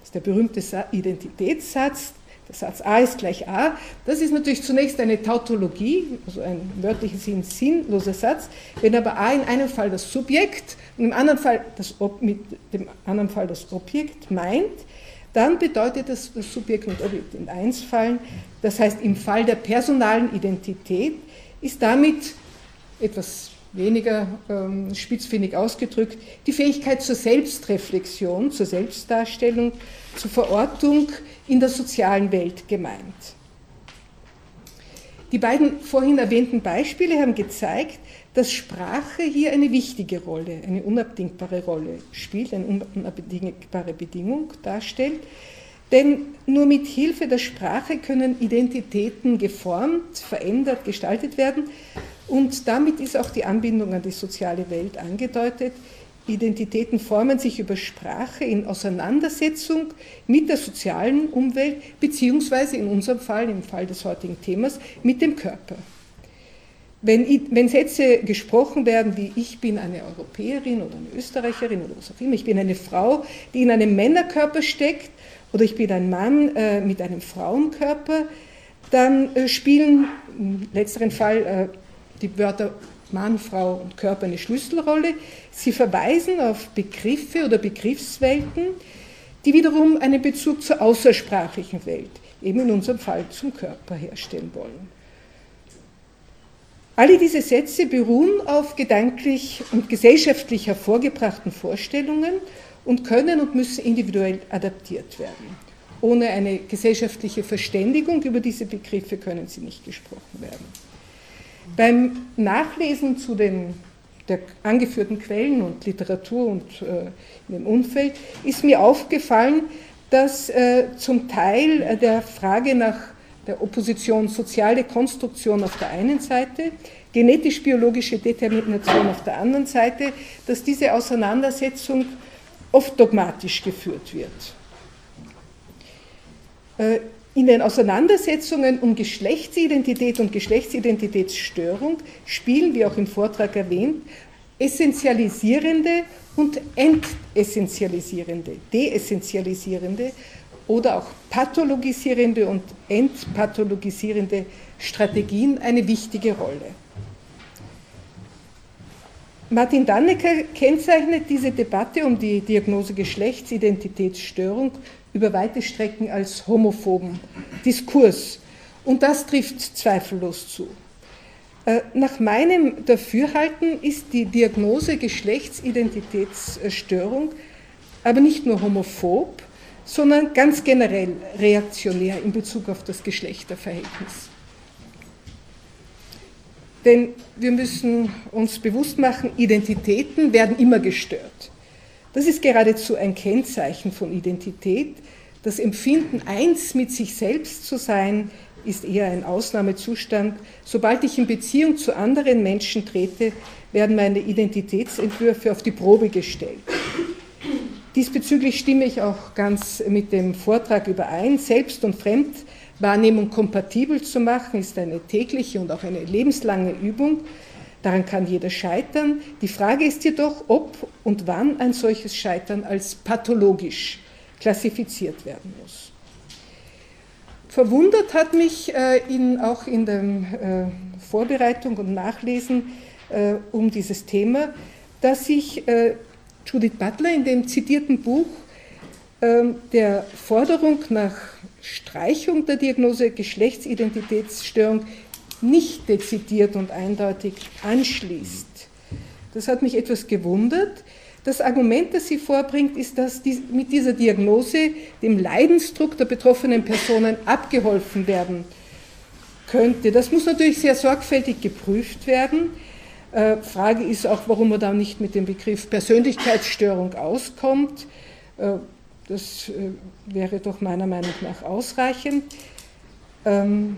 Das ist der berühmte Identitätssatz, der Satz A ist gleich A. Das ist natürlich zunächst eine Tautologie, also ein wörtlicher Sinn sinnloser Satz. Wenn aber A in einem Fall das Subjekt und im anderen Fall das, mit dem anderen Fall das Objekt meint, dann bedeutet das, das Subjekt und Objekt in eins fallen. Das heißt, im Fall der personalen Identität ist damit etwas weniger ähm, spitzfindig ausgedrückt, die Fähigkeit zur Selbstreflexion, zur Selbstdarstellung, zur Verortung in der sozialen Welt gemeint. Die beiden vorhin erwähnten Beispiele haben gezeigt, dass Sprache hier eine wichtige Rolle, eine unabdingbare Rolle spielt, eine unabdingbare Bedingung darstellt. Denn nur mit Hilfe der Sprache können Identitäten geformt, verändert, gestaltet werden. Und damit ist auch die Anbindung an die soziale Welt angedeutet, Identitäten formen sich über Sprache in Auseinandersetzung mit der sozialen Umwelt, beziehungsweise in unserem Fall, im Fall des heutigen Themas, mit dem Körper. Wenn, wenn, Sätze gesprochen werden wie ich bin eine Europäerin oder eine Österreicherin oder was auch immer, ich bin eine Frau, die in einem Männerkörper steckt oder ich bin ein Mann äh, mit einem Frauenkörper, dann äh, spielen im letzteren Fall äh, die Wörter Mann, Frau und Körper eine Schlüsselrolle. Sie verweisen auf Begriffe oder Begriffswelten, die wiederum einen Bezug zur außersprachlichen Welt, eben in unserem Fall zum Körper herstellen wollen. Alle diese Sätze beruhen auf gedanklich und gesellschaftlich hervorgebrachten Vorstellungen und können und müssen individuell adaptiert werden. Ohne eine gesellschaftliche Verständigung über diese Begriffe können sie nicht gesprochen werden. Beim Nachlesen zu den der angeführten Quellen und Literatur und äh, dem Umfeld ist mir aufgefallen, dass äh, zum Teil äh, der Frage nach der Opposition soziale Konstruktion auf der einen Seite, genetisch-biologische Determination auf der anderen Seite, dass diese Auseinandersetzung oft dogmatisch geführt wird. Äh, in den Auseinandersetzungen um Geschlechtsidentität und Geschlechtsidentitätsstörung spielen, wie auch im Vortrag erwähnt, essentialisierende und entessentialisierende, deessentialisierende oder auch pathologisierende und entpathologisierende Strategien eine wichtige Rolle. Martin Dannecker kennzeichnet diese Debatte um die Diagnose Geschlechtsidentitätsstörung über weite Strecken als homophoben Diskurs. Und das trifft zweifellos zu. Äh, nach meinem Dafürhalten ist die Diagnose Geschlechtsidentitätsstörung aber nicht nur homophob, sondern ganz generell reaktionär in Bezug auf das Geschlechterverhältnis. Denn wir müssen uns bewusst machen, Identitäten werden immer gestört. Das ist geradezu ein Kennzeichen von Identität. Das Empfinden, eins mit sich selbst zu sein, ist eher ein Ausnahmezustand. Sobald ich in Beziehung zu anderen Menschen trete, werden meine Identitätsentwürfe auf die Probe gestellt. Diesbezüglich stimme ich auch ganz mit dem Vortrag überein. Selbst- und Fremdwahrnehmung kompatibel zu machen, ist eine tägliche und auch eine lebenslange Übung. Daran kann jeder scheitern. Die Frage ist jedoch, ob und wann ein solches Scheitern als pathologisch klassifiziert werden muss. Verwundert hat mich äh, in, auch in der äh, Vorbereitung und Nachlesen äh, um dieses Thema, dass sich äh, Judith Butler in dem zitierten Buch ähm, der Forderung nach Streichung der Diagnose Geschlechtsidentitätsstörung nicht dezidiert und eindeutig anschließt. Das hat mich etwas gewundert. Das Argument, das sie vorbringt, ist, dass mit dieser Diagnose dem Leidensdruck der betroffenen Personen abgeholfen werden könnte. Das muss natürlich sehr sorgfältig geprüft werden. Äh, Frage ist auch, warum man da nicht mit dem Begriff Persönlichkeitsstörung auskommt. Äh, das äh, wäre doch meiner Meinung nach ausreichend. Ähm,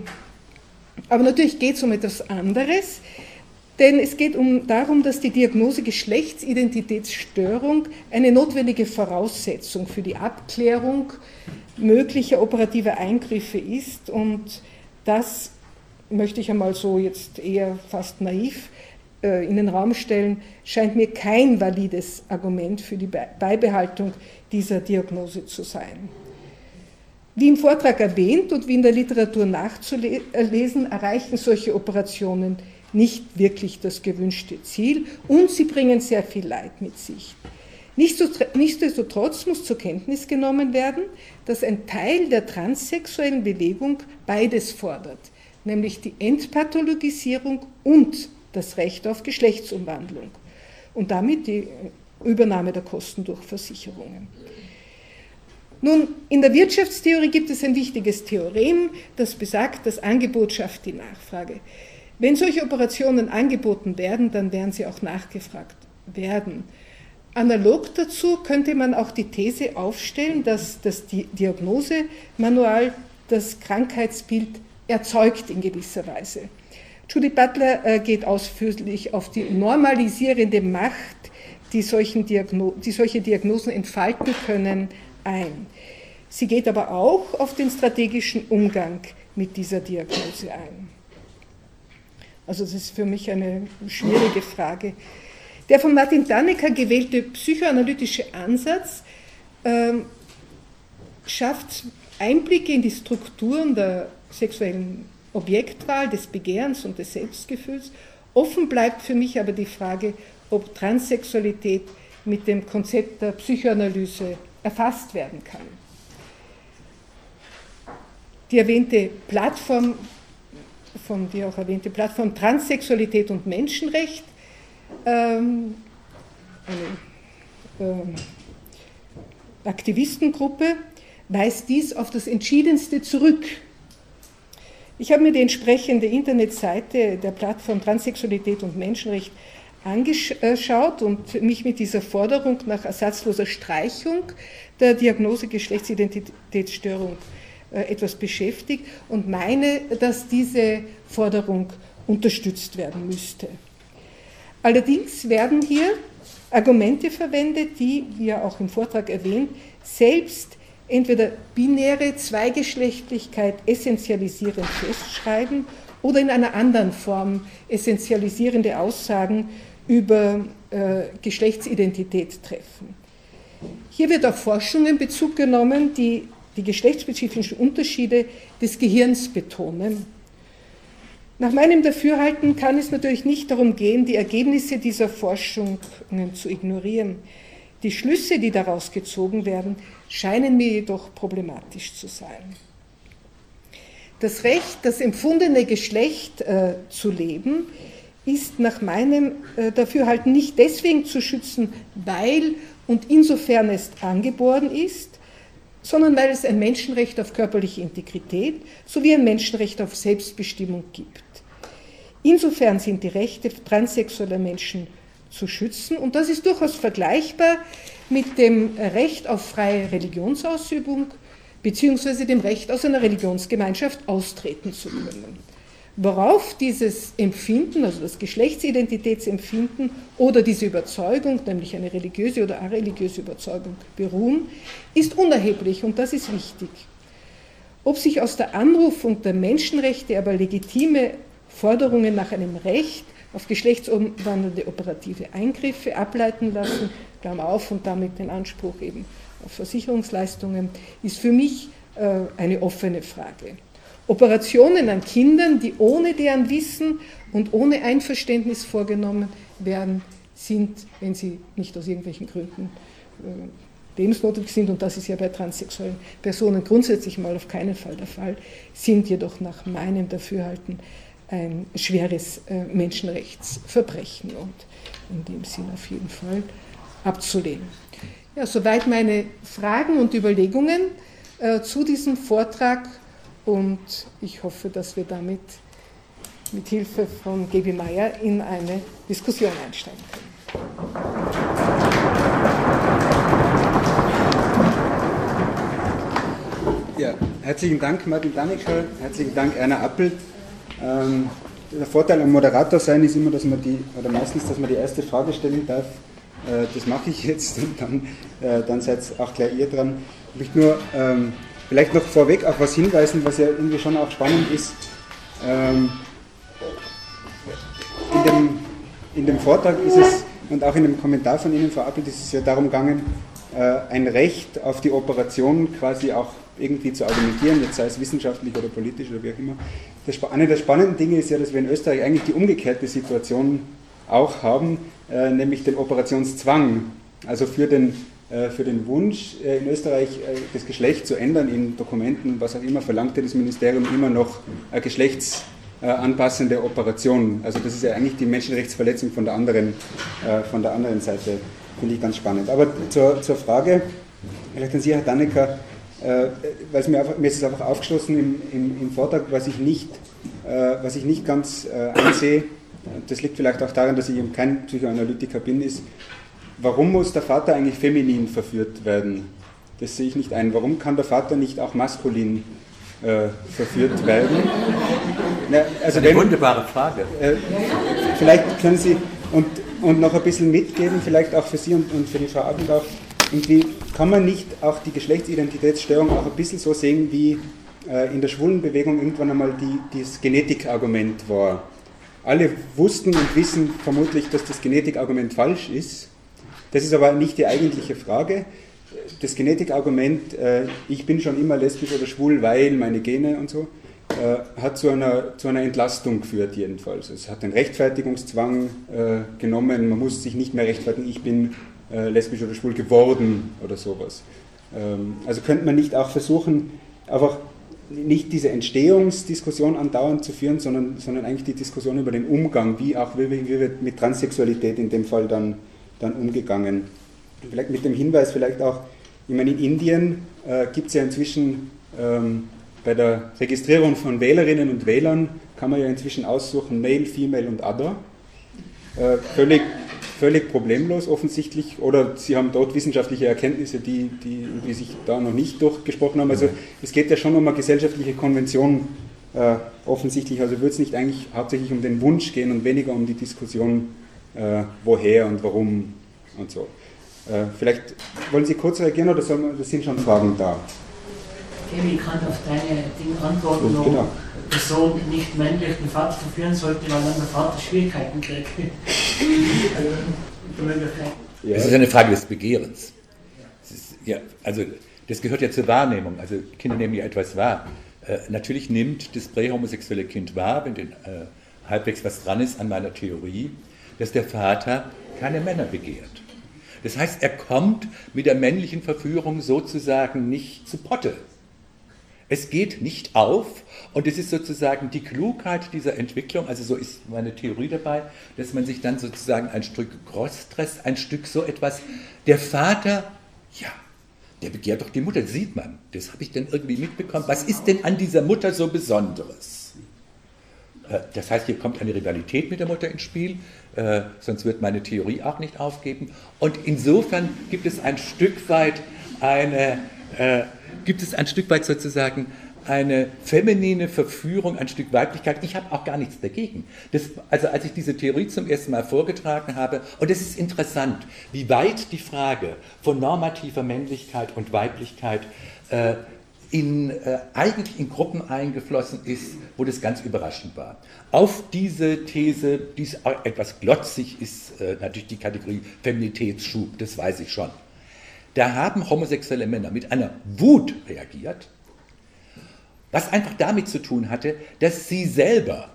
aber natürlich geht es um etwas anderes, denn es geht um, darum, dass die Diagnose Geschlechtsidentitätsstörung eine notwendige Voraussetzung für die Abklärung möglicher operativer Eingriffe ist. Und das möchte ich einmal so jetzt eher fast naiv in den Raum stellen, scheint mir kein valides Argument für die Beibehaltung dieser Diagnose zu sein. Wie im Vortrag erwähnt und wie in der Literatur nachzulesen, erreichen solche Operationen nicht wirklich das gewünschte Ziel und sie bringen sehr viel Leid mit sich. Nichtsdestotrotz muss zur Kenntnis genommen werden, dass ein Teil der transsexuellen Bewegung beides fordert, nämlich die Entpathologisierung und das Recht auf Geschlechtsumwandlung und damit die Übernahme der Kosten durch Versicherungen. Nun, in der Wirtschaftstheorie gibt es ein wichtiges Theorem, das besagt, das Angebot schafft die Nachfrage. Wenn solche Operationen angeboten werden, dann werden sie auch nachgefragt werden. Analog dazu könnte man auch die These aufstellen, dass das Diagnosemanual das Krankheitsbild erzeugt in gewisser Weise. Judy Butler äh, geht ausführlich auf die normalisierende Macht, die, die solche Diagnosen entfalten können, ein. Sie geht aber auch auf den strategischen Umgang mit dieser Diagnose ein. Also das ist für mich eine schwierige Frage. Der von Martin Dannecker gewählte psychoanalytische Ansatz ähm, schafft Einblicke in die Strukturen der sexuellen Objektwahl, des Begehrens und des Selbstgefühls. Offen bleibt für mich aber die Frage, ob Transsexualität mit dem Konzept der Psychoanalyse erfasst werden kann. Die erwähnte Plattform, von dir auch erwähnte Plattform Transsexualität und Menschenrecht, ähm, eine ähm, Aktivistengruppe, weist dies auf das Entschiedenste zurück. Ich habe mir die entsprechende Internetseite der Plattform Transsexualität und Menschenrecht angeschaut und mich mit dieser Forderung nach ersatzloser Streichung der Diagnose Geschlechtsidentitätsstörung äh, etwas beschäftigt und meine, dass diese Forderung unterstützt werden müsste. Allerdings werden hier Argumente verwendet, die, wie ja auch im Vortrag erwähnt, selbst entweder binäre Zweigeschlechtlichkeit essentialisierend festschreiben oder in einer anderen Form essentialisierende Aussagen über äh, Geschlechtsidentität treffen. Hier wird auf Forschung in Bezug genommen, die die geschlechtsspezifischen Unterschiede des Gehirns betonen. Nach meinem Dafürhalten kann es natürlich nicht darum gehen, die Ergebnisse dieser Forschungen zu ignorieren. Die Schlüsse, die daraus gezogen werden, scheinen mir jedoch problematisch zu sein. Das Recht, das empfundene Geschlecht äh, zu leben, ist nach meinem äh, Dafürhalten nicht deswegen zu schützen, weil und insofern es angeboren ist, sondern weil es ein Menschenrecht auf körperliche Integrität sowie ein Menschenrecht auf Selbstbestimmung gibt. Insofern sind die Rechte transsexueller Menschen zu schützen und das ist durchaus vergleichbar mit dem Recht auf freie Religionsausübung bzw. dem Recht aus einer Religionsgemeinschaft austreten zu können worauf dieses Empfinden, also das Geschlechtsidentitätsempfinden oder diese Überzeugung, nämlich eine religiöse oder areligiöse Überzeugung beruhen, ist unerheblich und das ist wichtig. Ob sich aus der Anrufung der Menschenrechte aber legitime Forderungen nach einem Recht auf geschlechtsumwandelnde operative Eingriffe ableiten lassen, Klammer auf und damit den Anspruch eben auf Versicherungsleistungen, ist für mich äh, eine offene Frage. Operationen an Kindern, die ohne deren Wissen und ohne Einverständnis vorgenommen werden, sind, wenn sie nicht aus irgendwelchen Gründen äh, lebensnotwendig sind, und das ist ja bei transsexuellen Personen grundsätzlich mal auf keinen Fall der Fall, sind jedoch nach meinem Dafürhalten ein schweres äh, Menschenrechtsverbrechen und in dem Sinn auf jeden Fall abzulehnen. Ja, soweit meine Fragen und Überlegungen äh, zu diesem Vortrag und ich hoffe, dass wir damit mit Hilfe von Gaby Meyer in eine Diskussion einsteigen können. Ja, herzlichen Dank Martin Daniker, herzlichen Dank Erna Appel. Ähm, der Vorteil am Moderator sein ist immer, dass man die, oder meistens, dass man die erste Frage stellen darf. Äh, das mache ich jetzt und dann, äh, dann seid auch gleich ihr dran. Ich möchte nur ähm, Vielleicht noch vorweg auf was hinweisen, was ja irgendwie schon auch spannend ist. Ähm, in, dem, in dem Vortrag ist es, und auch in dem Kommentar von Ihnen, Frau Appel, ist es ja darum gegangen, äh, ein Recht auf die Operation quasi auch irgendwie zu argumentieren, jetzt sei es wissenschaftlich oder politisch oder wie auch immer. Das, eine der spannenden Dinge ist ja, dass wir in Österreich eigentlich die umgekehrte Situation auch haben, äh, nämlich den Operationszwang. Also für den äh, für den Wunsch, äh, in Österreich äh, das Geschlecht zu ändern in Dokumenten, was auch immer, verlangte das Ministerium immer noch eine geschlechtsanpassende Operation. Also das ist ja eigentlich die Menschenrechtsverletzung von der anderen, von der anderen Seite, finde ich ganz spannend. Aber zur, zur Frage, vielleicht an Sie, Herr Dannecker, weil es mir, einfach, mir ist es einfach aufgeschlossen im, im, im Vortrag, was ich nicht, was ich nicht ganz einsehe, das liegt vielleicht auch daran, dass ich eben kein Psychoanalytiker bin, ist, warum muss der Vater eigentlich feminin verführt werden? Das sehe ich nicht ein. Warum kann der Vater nicht auch maskulin äh, verführt werden? Na, also Eine wenn, wunderbare Frage. Äh, vielleicht können Sie und, und noch ein bisschen mitgeben, vielleicht auch für Sie und, und für die Frau Abendorf, irgendwie kann man nicht auch die Geschlechtsidentitätsstörung auch ein bisschen so sehen, wie äh, in der schwulen Bewegung irgendwann einmal die, das Genetikargument war. Alle wussten und wissen vermutlich, dass das Genetikargument falsch ist das ist aber nicht die eigentliche Frage. Das Genetikargument, äh, ich bin schon immer lesbisch oder schwul, weil meine Gene und so, äh, hat zu einer, zu einer Entlastung geführt jedenfalls. Es hat den Rechtfertigungszwang äh, genommen, man muss sich nicht mehr rechtfertigen, ich bin äh, lesbisch oder schwul geworden oder sowas. Ähm, also könnte man nicht auch versuchen, einfach nicht diese Entstehungsdiskussion andauernd zu führen, sondern, sondern eigentlich die Diskussion über den Umgang, wie auch wie, wie wird mit Transsexualität in dem Fall dann dann umgegangen. Vielleicht mit dem Hinweis vielleicht auch, ich meine, in Indien äh, gibt es ja inzwischen ähm, bei der Registrierung von Wählerinnen und Wählern kann man ja inzwischen aussuchen Male, Female und Other. Äh, völlig, völlig problemlos offensichtlich. Oder Sie haben dort wissenschaftliche Erkenntnisse, die, die, die sich da noch nicht durchgesprochen haben. Also es geht ja schon um eine gesellschaftliche Konvention äh, offensichtlich. Also würde es nicht eigentlich hauptsächlich um den Wunsch gehen und weniger um die Diskussion, äh, woher und warum und so. Äh, vielleicht wollen Sie kurz reagieren oder sind schon Fragen da? Kevin kann auf deine Dinge antworten, warum genau. Person nicht männlich den Vater verführen sollte, weil dann der Vater Schwierigkeiten kriegt. Es ist eine Frage des Begehrens. Ist, ja, also das gehört ja zur Wahrnehmung. Also Kinder nehmen ja etwas wahr. Äh, natürlich nimmt das prähomosexuelle Kind wahr, wenn denn äh, halbwegs was dran ist an meiner Theorie, dass der Vater keine Männer begehrt. Das heißt, er kommt mit der männlichen Verführung sozusagen nicht zu Potte. Es geht nicht auf und es ist sozusagen die Klugheit dieser Entwicklung, also so ist meine Theorie dabei, dass man sich dann sozusagen ein Stück Crossdress, ein Stück so etwas, der Vater, ja, der begehrt doch die Mutter, das sieht man, das habe ich dann irgendwie mitbekommen. Was ist denn an dieser Mutter so Besonderes? Äh, das heißt, hier kommt eine Rivalität mit der Mutter ins Spiel, äh, sonst wird meine Theorie auch nicht aufgeben. Und insofern gibt es ein Stück weit eine äh, gibt es ein Stück weit sozusagen eine feminine Verführung, ein Stück Weiblichkeit. Ich habe auch gar nichts dagegen. Das, also als ich diese Theorie zum ersten Mal vorgetragen habe, und es ist interessant, wie weit die Frage von normativer Männlichkeit und Weiblichkeit äh, in, äh, eigentlich in Gruppen eingeflossen ist, wo das ganz überraschend war. Auf diese These, die etwas glotzig ist, äh, natürlich die Kategorie Feminitätsschub, das weiß ich schon. Da haben homosexuelle Männer mit einer Wut reagiert, was einfach damit zu tun hatte, dass sie selber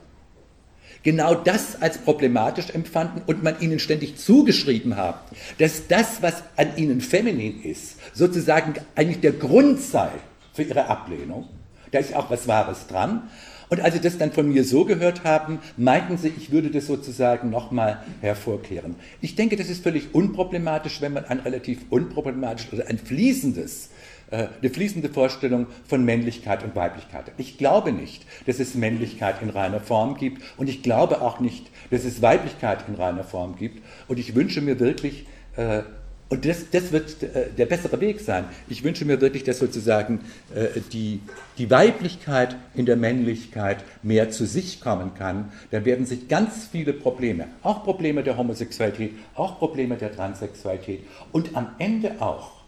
genau das als problematisch empfanden und man ihnen ständig zugeschrieben hat, dass das, was an ihnen feminin ist, sozusagen eigentlich der Grund sei für ihre Ablehnung. Da ist auch was Wahres dran. Und als sie das dann von mir so gehört haben, meinten sie, ich würde das sozusagen nochmal hervorkehren. Ich denke, das ist völlig unproblematisch, wenn man ein relativ unproblematisches oder ein fließendes äh, eine fließende Vorstellung von Männlichkeit und Weiblichkeit. Ich glaube nicht, dass es Männlichkeit in reiner Form gibt und ich glaube auch nicht, dass es Weiblichkeit in reiner Form gibt und ich wünsche mir wirklich, äh, und das, das wird äh, der bessere Weg sein. Ich wünsche mir wirklich, dass sozusagen äh, die, die Weiblichkeit in der Männlichkeit mehr zu sich kommen kann. Dann werden sich ganz viele Probleme, auch Probleme der Homosexualität, auch Probleme der Transsexualität und am Ende auch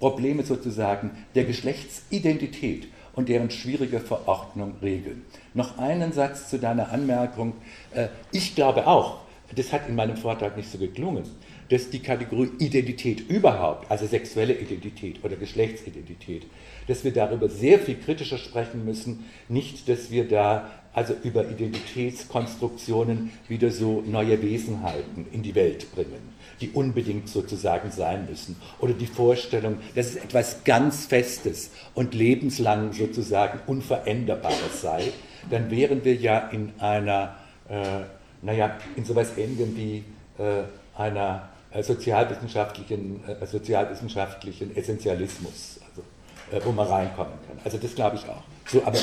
Probleme sozusagen der Geschlechtsidentität und deren schwierige Verordnung regeln. Noch einen Satz zu deiner Anmerkung. Äh, ich glaube auch, das hat in meinem Vortrag nicht so geklungen, dass die Kategorie Identität überhaupt, also sexuelle Identität oder Geschlechtsidentität, dass wir darüber sehr viel kritischer sprechen müssen, nicht, dass wir da also über Identitätskonstruktionen wieder so neue Wesenheiten in die Welt bringen, die unbedingt sozusagen sein müssen. Oder die Vorstellung, dass es etwas ganz Festes und lebenslang sozusagen Unveränderbares sei, dann wären wir ja in einer, äh, naja, in sowas Ähnlichem wie äh, einer sozialwissenschaftlichen, äh, sozialwissenschaftlichen Essentialismus, also, äh, wo man reinkommen kann. Also das glaube ich auch. So, aber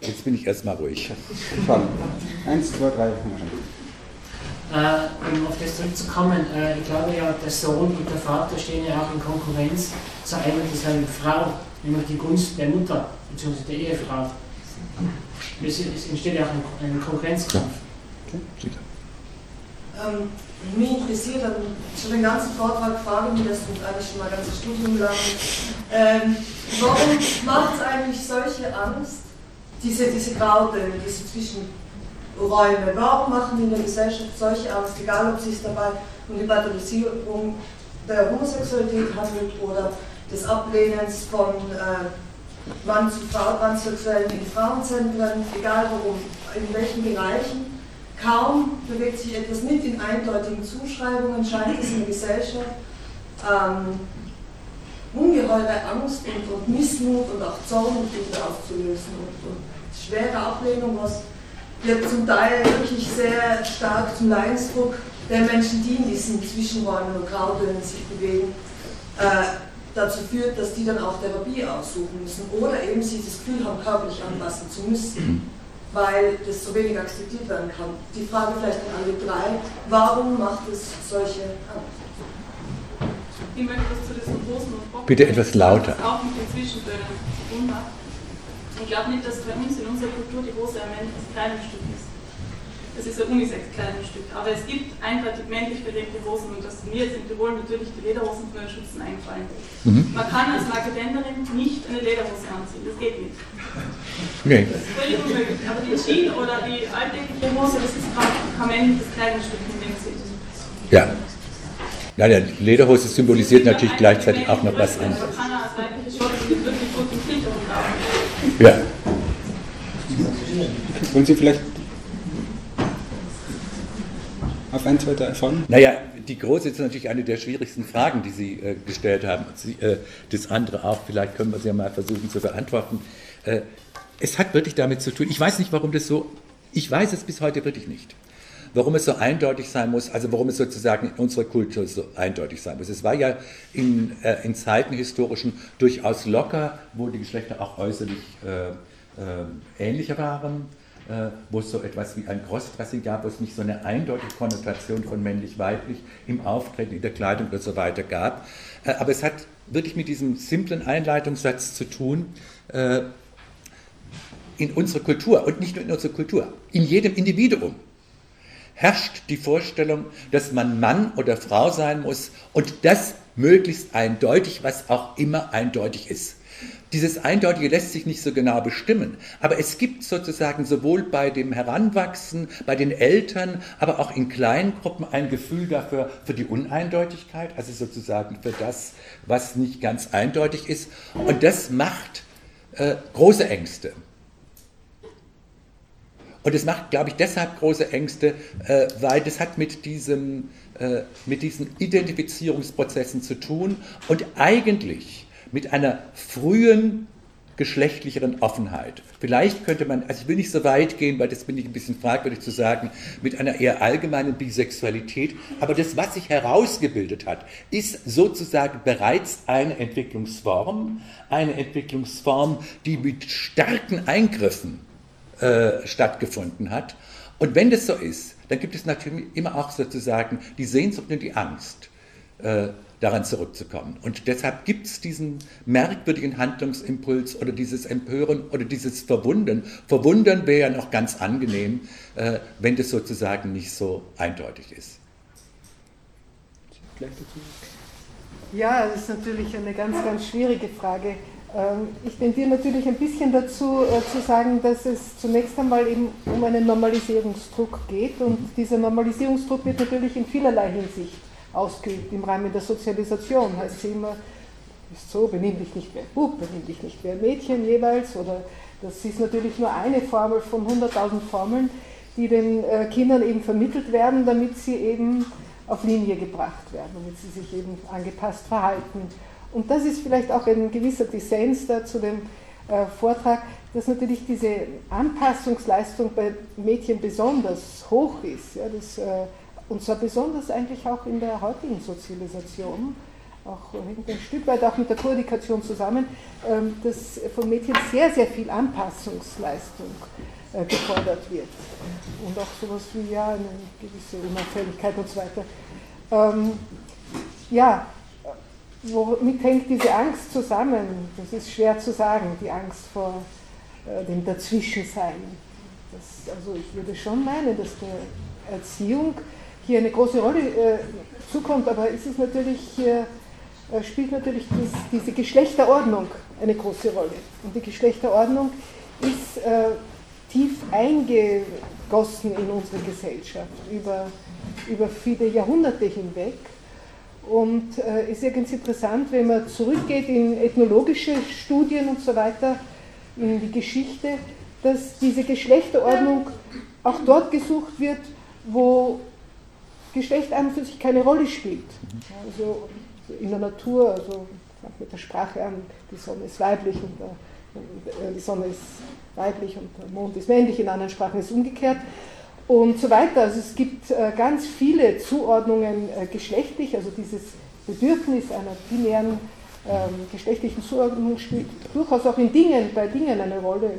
jetzt bin ich erstmal ruhig. Eins, zwei, drei. Äh, um auf das zurückzukommen, äh, ich glaube ja, der Sohn und der Vater stehen ja auch in Konkurrenz zur einen und derselben Frau, nämlich die Gunst der Mutter bzw. der Ehefrau. Es, entsteht ja auch ein, ein Konkurrenzkampf. Okay. Ähm, mich interessiert, also schon den ganzen Vortrag frage mich das und eigentlich schon mal ganzes Studium lang, ähm, warum macht es eigentlich solche Angst, diese, diese Grautöne, diese Zwischenräume, warum machen die in der Gesellschaft solche Angst, egal ob es sich dabei um die Pathologisierung der Homosexualität handelt oder des Ablehnens von äh, Mann zu Frau, Transsexuellen in Frauenzentren, egal worum, in welchen Bereichen Kaum bewegt sich etwas mit in eindeutigen Zuschreibungen, scheint es in der Gesellschaft ähm, ungeheure Angst und, und, Missmut und auch Zorn und Wut aufzulösen und, und, schwere Ablehnung, was wird zum Teil wirklich sehr stark zum Leidensdruck der Menschen, die in diesen Zwischenräumen und Grautönen sich bewegen, äh, dazu führt, dass die dann auch Therapie aussuchen müssen oder eben sie das Gefühl haben, körperlich anpassen zu müssen, weil das so wenig akzeptiert werden kann. Die Frage vielleicht an alle drei, warum macht es solche Angst? Ich möchte was zu diesen großen und. Bitte etwas lauter. Das auch mit den Zwischentönen zu tun hat. Ich glaube nicht, dass bei uns in unserer Kultur die Hose ein männliches Kleidungsstück ist. Es ist ein Unisex-Kleidungsstück. Aber es gibt eindeutig männlich belegte Hosen und das sind mir jetzt in Tirol natürlich die Lederhosen von den Schützen eingefallen. Mhm. Man kann als Marketenderin nicht eine Lederhose anziehen. Das geht nicht. Nee. Das ist völlig unmöglich. Aber die Jeans oder die alltägliche Hose, das ist kein männliches Kleidungsstück in dem Sinne. Ja. Ja, der Lederhose symbolisiert natürlich gleichzeitig auch noch was anderes. Ja. Wollen Sie vielleicht auf ein, zwei, Fragen? Naja, die große ist natürlich eine der schwierigsten Fragen, die Sie äh, gestellt haben. Sie, äh, das andere auch, vielleicht können wir sie ja mal versuchen zu beantworten. Äh, es hat wirklich damit zu tun, ich weiß nicht, warum das so, ich weiß es bis heute wirklich nicht warum es so eindeutig sein muss, also warum es sozusagen in unserer Kultur so eindeutig sein muss. Es war ja in, äh, in Zeiten historischen durchaus locker, wo die Geschlechter auch äußerlich äh, äh, ähnlicher waren, wo es so etwas wie ein Crossdressing gab, wo es nicht so eine eindeutige Konnotation von männlich-weiblich im Auftreten, in der Kleidung und so weiter gab. Äh, aber es hat wirklich mit diesem simplen Einleitungssatz zu tun, äh, in unserer Kultur und nicht nur in unserer Kultur, in jedem Individuum herrscht die Vorstellung, dass man Mann oder Frau sein muss und das möglichst eindeutig, was auch immer eindeutig ist. Dieses Eindeutige lässt sich nicht so genau bestimmen, aber es gibt sozusagen sowohl bei dem Heranwachsen, bei den Eltern, aber auch in kleinen Gruppen ein Gefühl dafür, für die Uneindeutigkeit, also sozusagen für das, was nicht ganz eindeutig ist. Und das macht äh, große Ängste. Und es macht, glaube ich, deshalb große Ängste, äh, weil das hat mit, diesem, äh, mit diesen Identifizierungsprozessen zu tun und eigentlich mit einer frühen geschlechtlicheren Offenheit. Vielleicht könnte man, also ich will nicht so weit gehen, weil das bin ich ein bisschen fragwürdig zu sagen, mit einer eher allgemeinen Bisexualität, aber das, was sich herausgebildet hat, ist sozusagen bereits eine Entwicklungsform, eine Entwicklungsform, die mit starken Eingriffen äh, stattgefunden hat. Und wenn das so ist, dann gibt es natürlich immer auch sozusagen die Sehnsucht und die Angst, äh, daran zurückzukommen. Und deshalb gibt es diesen merkwürdigen Handlungsimpuls oder dieses Empören oder dieses Verwundern. Verwundern wäre ja noch ganz angenehm, äh, wenn das sozusagen nicht so eindeutig ist. Ja, das ist natürlich eine ganz, ganz schwierige Frage. Ähm, ich tendiere natürlich ein bisschen dazu äh, zu sagen, dass es zunächst einmal eben um einen Normalisierungsdruck geht und dieser Normalisierungsdruck wird natürlich in vielerlei Hinsicht ausgeübt. Im Rahmen der Sozialisation heißt es immer, ist so, benimm dich nicht ein Bub, benimm dich nicht ein Mädchen jeweils oder das ist natürlich nur eine Formel von 100.000 Formeln, die den äh, Kindern eben vermittelt werden, damit sie eben auf Linie gebracht werden, damit sie sich eben angepasst verhalten. Und das ist vielleicht auch ein gewisser Dissens da zu dem äh, Vortrag, dass natürlich diese Anpassungsleistung bei Mädchen besonders hoch ist. Ja, das, äh, und zwar besonders eigentlich auch in der heutigen Sozialisation, auch hängt ein Stück weit auch mit der Koedikation zusammen, ähm, dass von Mädchen sehr, sehr viel Anpassungsleistung äh, gefordert wird. Und auch sowas wie ja, eine gewisse Unauffälligkeit und so weiter. Ähm, ja, womit hängt diese Angst zusammen? Das ist schwer zu sagen, die Angst vor äh, dem Dazwischensein. Das, also ich würde schon meinen, dass der Erziehung hier eine große Rolle äh, zukommt, aber ist es natürlich hier äh, spielt natürlich dies, diese Geschlechterordnung eine große Rolle. Und die Geschlechterordnung ist äh, tief eingegossen in unsere Gesellschaft über, über viele Jahrhunderte hinweg. Und äh, ist ganz interessant, wenn man zurückgeht in ethnologische Studien und so weiter, in die Geschichte, dass diese Geschlechterordnung auch dort gesucht wird, wo Geschlecht an und für sich keine Rolle spielt. Also in der Natur, also mit der Sprache an, die Sonne ist weiblich und der, äh, die Sonne ist weiblich und der Mond ist männlich, in anderen Sprachen ist es umgekehrt und so weiter. Also es gibt äh, ganz viele Zuordnungen äh, geschlechtlich, also dieses Bedürfnis einer binären ähm, geschlechtlichen Zuordnung spielt durchaus auch in Dingen, bei Dingen eine Rolle,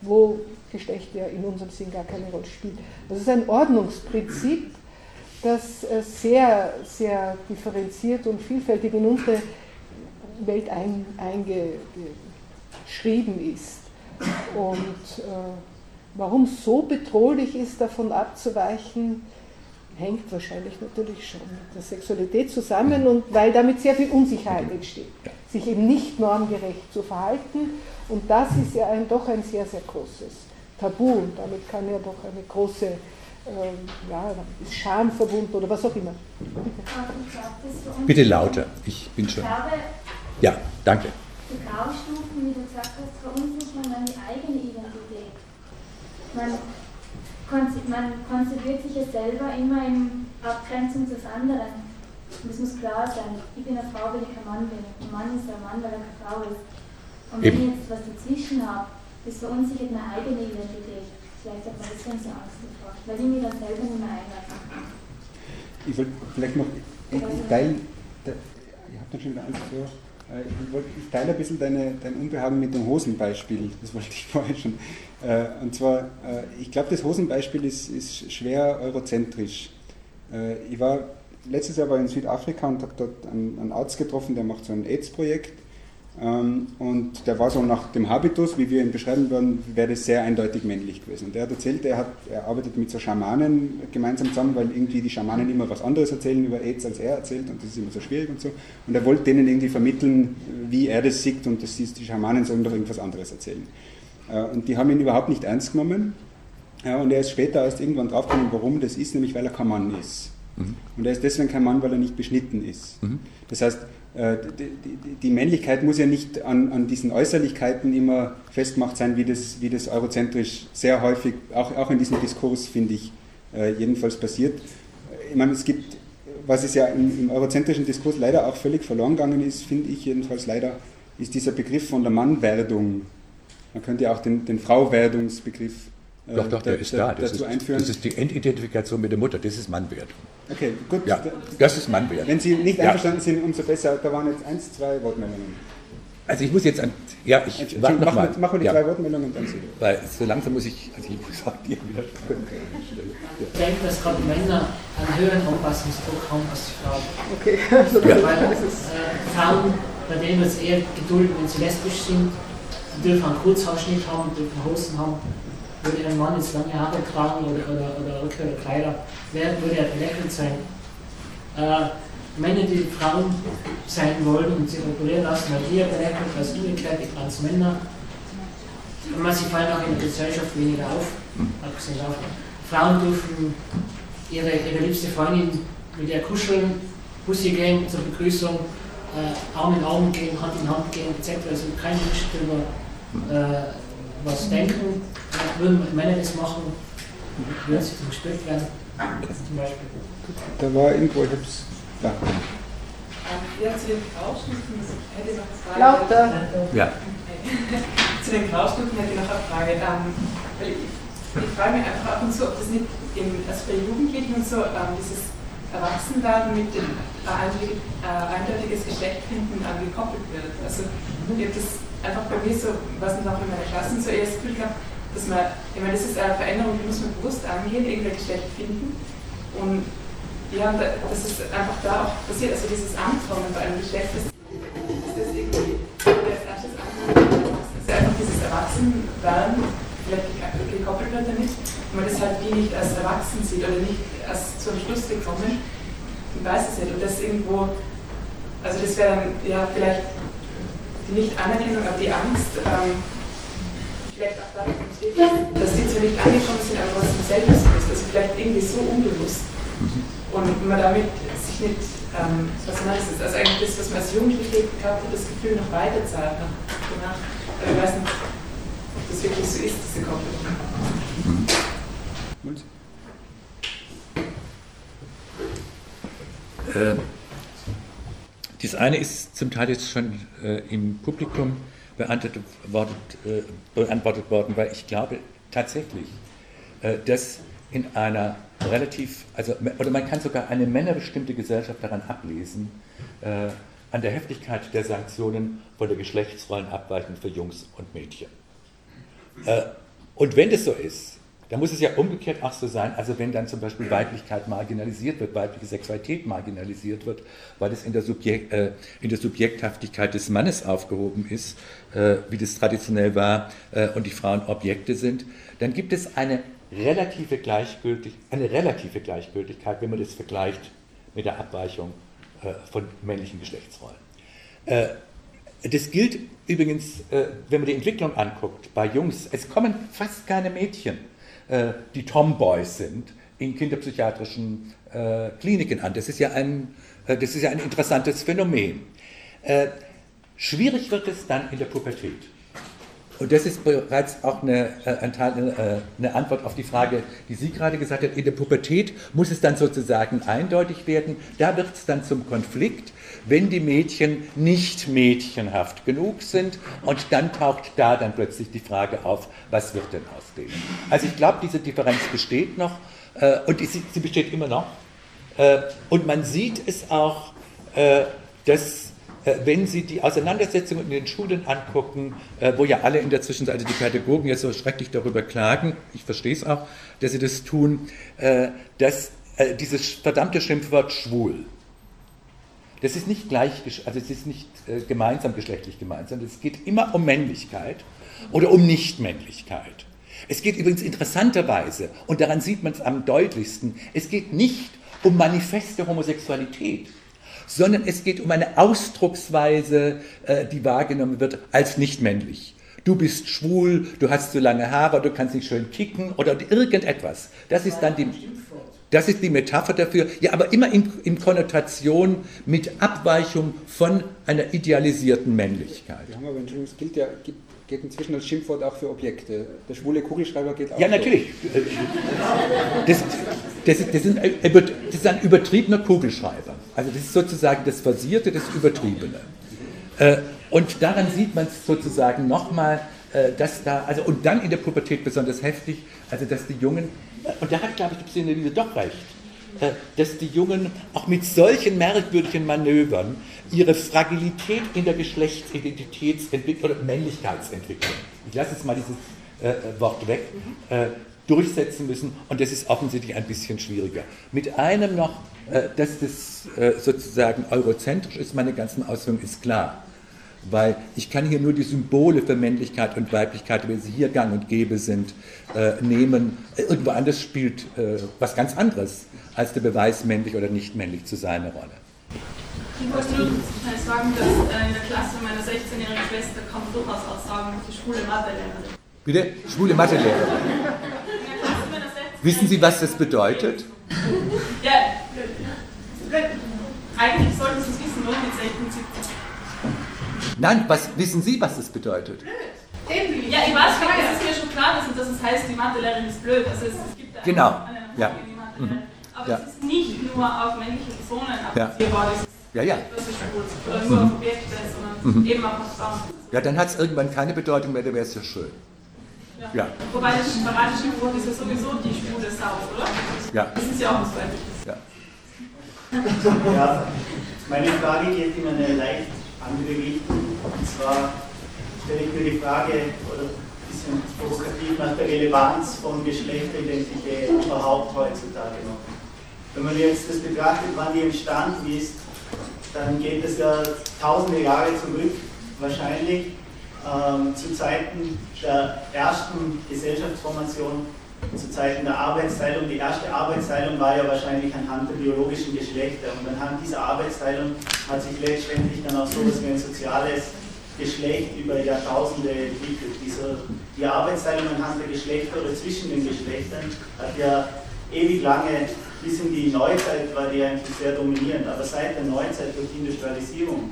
wo Geschlecht ja in unserem Sinn gar keine Rolle spielt. Das ist ein Ordnungsprinzip, das äh, sehr, sehr differenziert und vielfältig in unsere Welt ein, eingeschrieben ist. Und äh, warum es so bedrohlich ist, davon abzuweichen, hängt wahrscheinlich natürlich schon mit der Sexualität zusammen und weil damit sehr viel Unsicherheit entsteht, sich eben nicht normgerecht zu verhalten. Und das ist ja ein, doch ein sehr, sehr großes Tabu und damit kann ja doch eine große ähm, ja, ist Scham verbunden oder was auch immer. Bitte lauter, ich bin schon. Ja, danke. Die Graustufen, wie du gesagt hast, verunsichern dann die eigene Identität. Man, man konzipiert sich ja selber immer in Abgrenzung des anderen. Und es muss klar sein, ich bin eine Frau, weil ich kein Mann bin. Ein Mann ist ein Mann, weil er keine Frau ist. Und wenn ich jetzt was dazwischen habe, das verunsichert meine eigene Identität. Vielleicht hat man deswegen so Angst davor, weil ich mich dann selber nicht mehr einlassen kann. Ich wollte vielleicht noch, ich, ich teile, ihr habt dann schon wieder Angst vor. Äh, ich, ich teile ein bisschen deine, dein Unbehagen mit dem Hosenbeispiel, das wollte ich vorhin schon. Äh, und zwar, äh, ich glaube, das Hosenbeispiel ist, ist schwer eurozentrisch. Ich war letztes Jahr war ich in Südafrika und habe dort einen, einen Arzt getroffen, der macht so ein AIDS-Projekt und der war so nach dem Habitus, wie wir ihn beschreiben würden, wäre das sehr eindeutig männlich gewesen. Und der hat erzählt, er, hat, er arbeitet mit so Schamanen gemeinsam zusammen, weil irgendwie die Schamanen immer was anderes erzählen über AIDS, als er erzählt und das ist immer so schwierig und so. Und er wollte denen irgendwie vermitteln, wie er das sieht und das ist, die Schamanen sollen doch irgendwas anderes erzählen. Äh, und die haben ihn überhaupt nicht ernst genommen. Und er ist später erst irgendwann draufgekommen, warum das ist, nämlich weil er kein Mann ist. Mhm. Und er ist deswegen kein Mann, weil er nicht beschnitten ist. Mhm. Das heißt, die, Männlichkeit muss ja nicht an, an, diesen Äußerlichkeiten immer festgemacht sein, wie das, wie das eurozentrisch sehr häufig, auch, auch in diesem Diskurs, finde ich, äh, jedenfalls passiert. Ich meine, es gibt, was es ja im, im eurozentrischen Diskurs leider auch völlig verloren gegangen ist, finde ich jedenfalls leider, ist dieser Begriff von der Mannwerdung. Man könnte ja auch den, den Frauwerdungsbegriff doch, doch, der ist da. Das ist, einführen. das ist die Endidentifikation mit der Mutter, das ist Mannwert. Okay, gut. Ja, das ist Mannwert. Wenn Sie nicht einverstanden ja. sind, umso besser. Da waren jetzt eins, zwei Wortmeldungen. Also ich muss jetzt an, ja, ich warte noch mal. Machen wir die ja. drei Wortmeldungen und dann Sie. Weil so langsam muss ich, also ich muss auch dir wieder Ich denke, dass gerade Männer einen höheren Anpassungsdruck haben als Frauen. Okay, also ja. Weil äh, Frauen, bei denen wird es eher geduldet, wenn sie lesbisch sind, die dürfen einen Kurzhaarschnitt haben, dürfen Hosen haben, würde ein Mann jetzt lange Haare tragen oder, oder, oder oder Kleider, wer würde er belächelt sein? Äh, Männer, die Frauen sein wollen und sich operieren lassen, weil ja belächelt als umgekehrt, die Transmänner. Und sie fallen auch in der Gesellschaft weniger auf, abgesehen davon. Frauen dürfen ihre, ihre liebste Freundin mit ihr kuscheln, Bussi gehen zur Begrüßung, äh, Arm in Arm gehen, Hand in Hand gehen, etc. Also kein Mensch darüber äh, was denken, würden Männer das machen, würden sie zum Gespräch werden, zum Beispiel. Da war irgendwo, ich hab's. Ja. Ja, zu den Graustufen hätte ich noch eine Frage. Lauter. Ja. zu den Graustufen hätte ich noch eine Frage. Ähm, weil ich, ich frage mich einfach ab und zu, ob das nicht im, also bei Jugendlichen und so ähm, dieses Erwachsenwerden mit dem äh, eindeutiges Geschlecht finden äh, gekoppelt wird. Also ich habe das einfach bei mir so, was ich auch in meiner Klasse so eher das Gefühl gehabt, dass man, ich meine, das ist eine Veränderung, die muss man bewusst angehen, irgendein Geschlecht finden. Und ja, das ist einfach da auch passiert, also dieses Ankommen bei einem Geschlecht, das, das irgendwie als das ist einfach dieses Erwachsenwerden, vielleicht gekoppelt wird damit, und man das halt wie nicht als erwachsen sieht oder nicht als zum Schluss gekommen, ich weiß es nicht, und das irgendwo, also das wäre dann ja vielleicht die Nicht-Anerkennung, aber die Angst, ähm, vielleicht auch dadurch entsteht, dass die zwar nicht angekommen sind, aber was man selbst ist, also vielleicht irgendwie so unbewusst. Und man damit sich nicht, ähm, was meinst du, also eigentlich das, was man als Jugendliche gehabt hat, das Gefühl noch weiter zahlt danach. Aber ich weiß nicht, ob das wirklich so ist, diese Kopplung. Und? Äh, das eine ist zum Teil jetzt schon äh, im Publikum beantwortet, äh, beantwortet, worden, weil ich glaube tatsächlich, äh, dass in einer relativ, also, oder man kann sogar eine männerbestimmte Gesellschaft daran ablesen, äh, an der Heftigkeit der Sanktionen von der Geschlechtsrollenabweichung für Jungs und Mädchen. Äh, und wenn das so ist, dann muss es ja umgekehrt auch so sein, also wenn dann zum Beispiel Weiblichkeit marginalisiert wird, weibliche Sexualität marginalisiert wird, weil es in der, Subjekt, äh, in der Subjekthaftigkeit des Mannes aufgehoben ist, äh, wie das traditionell war, äh, und die Frauen Objekte sind, dann gibt es eine relative, Gleichgültig eine relative Gleichgültigkeit, wenn man das vergleicht mit der Abweichung äh, von männlichen Geschlechtsrollen. Äh, das gilt übrigens, äh, wenn man die Entwicklung anguckt, bei Jungs. Es kommen fast keine Mädchen äh, die Tomboys sind, in kinderpsychiatrischen äh, Kliniken an. Das ist ja ein, äh, das ist ja ein interessantes Phänomen. schwierig wird es dann in der Pubertät. Und das ist bereits auch eine, eine, eine, Antwort auf die Frage, die Sie gerade gesagt haben. In der Pubertät muss es dann sozusagen eindeutig werden. Da wird es dann zum Konflikt, wenn die Mädchen nicht mädchenhaft genug sind. Und dann taucht da dann plötzlich die Frage auf, was wird denn aus denen? Also ich glaube, diese Differenz besteht noch äh, und sie, sie, besteht immer noch. Äh, und man sieht es auch, äh, dass äh, wenn Sie die Auseinandersetzungen in den Schulen angucken, äh, wo ja alle in der Zwischenzeit, also die Pädagogen jetzt so schrecklich darüber klagen, ich verstehe es auch, dass sie das tun, äh, dass dieses verdammte Schimpfwort schwul, das ist nicht gleich, also es ist nicht äh, gemeinsam geschlechtlich gemeinsam, es geht immer um Männlichkeit oder um Nichtmännlichkeit. Es geht übrigens interessanterweise, und daran sieht man es am deutlichsten, es geht nicht um manifeste Homosexualität, sondern es geht um eine Ausdrucksweise, äh, die wahrgenommen wird als nicht männlich. Du bist schwul, du hast zu lange Haare, du kannst nicht schön kicken oder irgendetwas. Das ist dann die. Das ist die Metapher dafür, ja, aber immer in, in Konnotation mit Abweichung von einer idealisierten Männlichkeit. Ja, aber es gilt ja, geht inzwischen als Schimpfwort auch für Objekte. Der schwule Kugelschreiber geht auch. Ja, natürlich. Das, das, das, ist, das, ist, ein übertriebener Kugelschreiber. Also das ist sozusagen das Versierte, das Übertriebene. Äh, und daran sieht man es sozusagen nochmal, äh, dass da, also und dann in der Pubertät besonders heftig, also dass die Jungen und da hat, glaube ich, die Psychoanalyse doch recht, äh, dass die Jungen auch mit solchen merkwürdigen Manövern ihre Fragilität in der Geschlechtsidentitätsentwicklung oder Männlichkeitsentwicklung, ich lasse jetzt mal dieses äh, Wort weg, äh, durchsetzen müssen und das ist offensichtlich ein bisschen schwieriger. Mit einem noch, äh, dass das äh, sozusagen eurozentrisch ist, meine ganzen Ausführungen ist klar weil ich kann hier nur die Symbole für Männlichkeit und Weiblichkeit, wie sie hier gang und gäbe sind, äh, nehmen. Irgendwo anders spielt äh, was ganz anderes als der Beweis, männlich oder nicht männlich zu sein, eine Rolle. Ich wollte nur sagen, dass äh, in der Klasse meiner 16-jährigen Schwester kann man durchaus auch sagen, die schwule Mathelehrerin. Bitte? Schwule Mathelehrerin. Wissen Sie, was das bedeutet? Ja, eigentlich sollten Sie es wissen, nur mit 16, 17. Nein, was wissen Sie, was das bedeutet? Blöd. Ja, ich weiß, es ist mir schon klar, dass, es heißt, die Mathelehrerin ist blöd. Also es, es gibt genau. eine, eine ja. Mhm. Aber ja. es ist nicht nur auf männliche Personen appellierbar. Ja. ja, ja. Oder nur auf Objekte, sondern mhm. eben auch auf Frauen. Ja, dann hat es irgendwann keine Bedeutung mehr, dann wäre es ja schön. Ja. ja. Wobei das paratische Gebot ist ja sowieso die schwule Sau, oder? Ja. Das ist ja auch was Weibliches. Ja. ja. Meine Frage geht in eine leicht Richtung. Und zwar stelle ich mir die Frage, oder ein bisschen provokativ, nach der Relevanz von Geschlechteridentität überhaupt heutzutage noch. Wenn man jetzt das betrachtet, wann die entstanden ist, dann geht es ja tausende Jahre zurück, wahrscheinlich ähm, zu Zeiten der ersten Gesellschaftsformation zu Zeiten der Arbeitsteilung. Die erste Arbeitsteilung war ja wahrscheinlich anhand der biologischen Geschlechter und anhand dieser Arbeitsteilung hat sich letztendlich dann auch so etwas wie ein soziales Geschlecht über Jahrtausende entwickelt. Diese, die Arbeitsteilung anhand der Geschlechter oder zwischen den Geschlechtern hat ja ewig lange, bis in die Neuzeit war die eigentlich sehr dominierend, aber seit der Neuzeit durch die Industrialisierung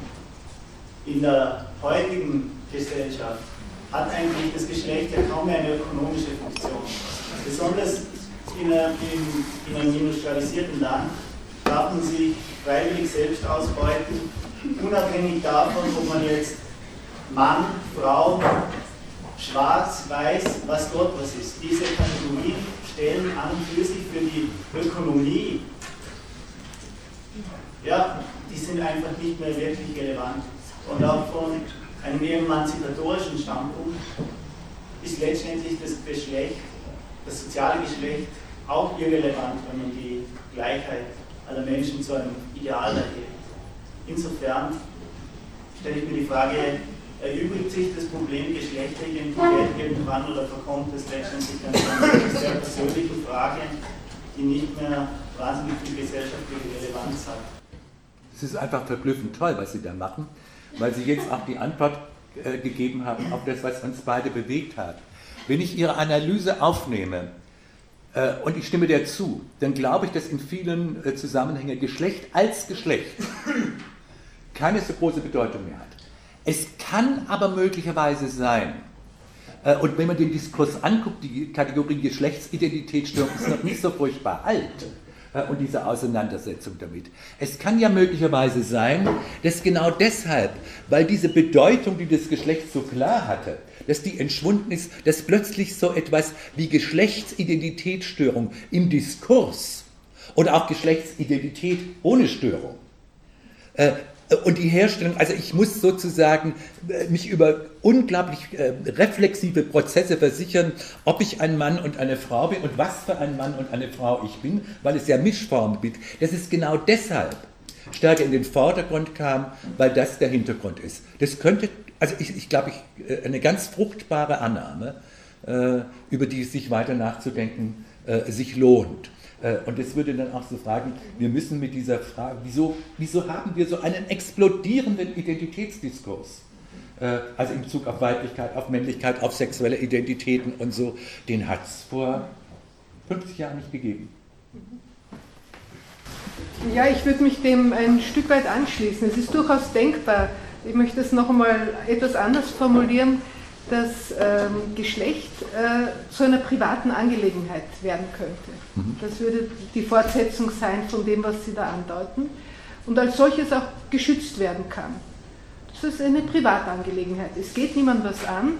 in der heutigen Gesellschaft hat eigentlich das Geschlecht ja kaum mehr eine ökonomische Funktion. Besonders in einem, in einem industrialisierten Land darf man sich freiwillig selbst ausbeuten, unabhängig davon, ob man jetzt Mann, Frau, schwarz, weiß, was Gott was ist. Diese Kategorien stellen an und für sich für die Ökonomie ja, die sind einfach nicht mehr wirklich relevant. Und auch von einem emanzipatorischen Standpunkt ist letztendlich das Geschlecht, das soziale Geschlecht auch irrelevant, wenn man die Gleichheit aller Menschen zu einem Ideal erhebt. Insofern stelle ich mir die Frage, erübrigt sich das Problem Geschlechteridentität irgendwann oder verkommt es letztendlich dann zu einer sehr persönlichen Frage, die nicht mehr wahnsinnig viel gesellschaftliche Relevanz hat? Es ist einfach verblüffend toll, was Sie da machen, weil Sie jetzt auch die Antwort äh, gegeben haben auf das, was uns beide bewegt hat. Wenn ich Ihre Analyse aufnehme, äh, und ich stimme der zu, dann glaube ich, dass in vielen äh, Zusammenhängen Geschlecht als Geschlecht keine so große Bedeutung mehr hat. Es kann aber möglicherweise sein, äh, und wenn man den Diskurs anguckt, die Kategorie Geschlechtsidentitätsstörung ist noch nicht so furchtbar alt und diese Auseinandersetzung damit. Es kann ja möglicherweise sein, dass genau deshalb, weil diese Bedeutung, die das Geschlecht so klar hatte, dass die entschwunden ist, dass plötzlich so etwas wie Geschlechtsidentitätsstörung im Diskurs oder auch Geschlechtsidentität ohne Störung äh, und die Herstellung, also ich muss sozusagen äh, mich über unglaublich äh, reflexive Prozesse versichern, ob ich ein Mann und eine Frau bin und was für ein Mann und eine Frau ich bin, weil es ja Mischformen gibt. Das ist genau deshalb stärker in den Vordergrund kam, weil das der Hintergrund ist. Das könnte also ich, ich glaube, ich, äh, eine ganz fruchtbare Annahme, äh, über die es sich weiter nachzudenken äh, sich lohnt. Und es würde dann auch so fragen, wir müssen mit dieser Frage, wieso, wieso haben wir so einen explodierenden Identitätsdiskurs? Also in Bezug auf Weiblichkeit, auf Männlichkeit, auf sexuelle Identitäten und so, den hat es vor 50 Jahren nicht gegeben. Ja, ich würde mich dem ein Stück weit anschließen. Es ist durchaus denkbar, ich möchte es noch einmal etwas anders formulieren, dass ähm, Geschlecht äh, zu einer privaten Angelegenheit werden könnte. Mhm. Das würde die Fortsetzung sein von dem, was Sie da andeuten und als solches auch geschützt werden kann. Das ist eine Privatangelegenheit. Es geht niemand was an.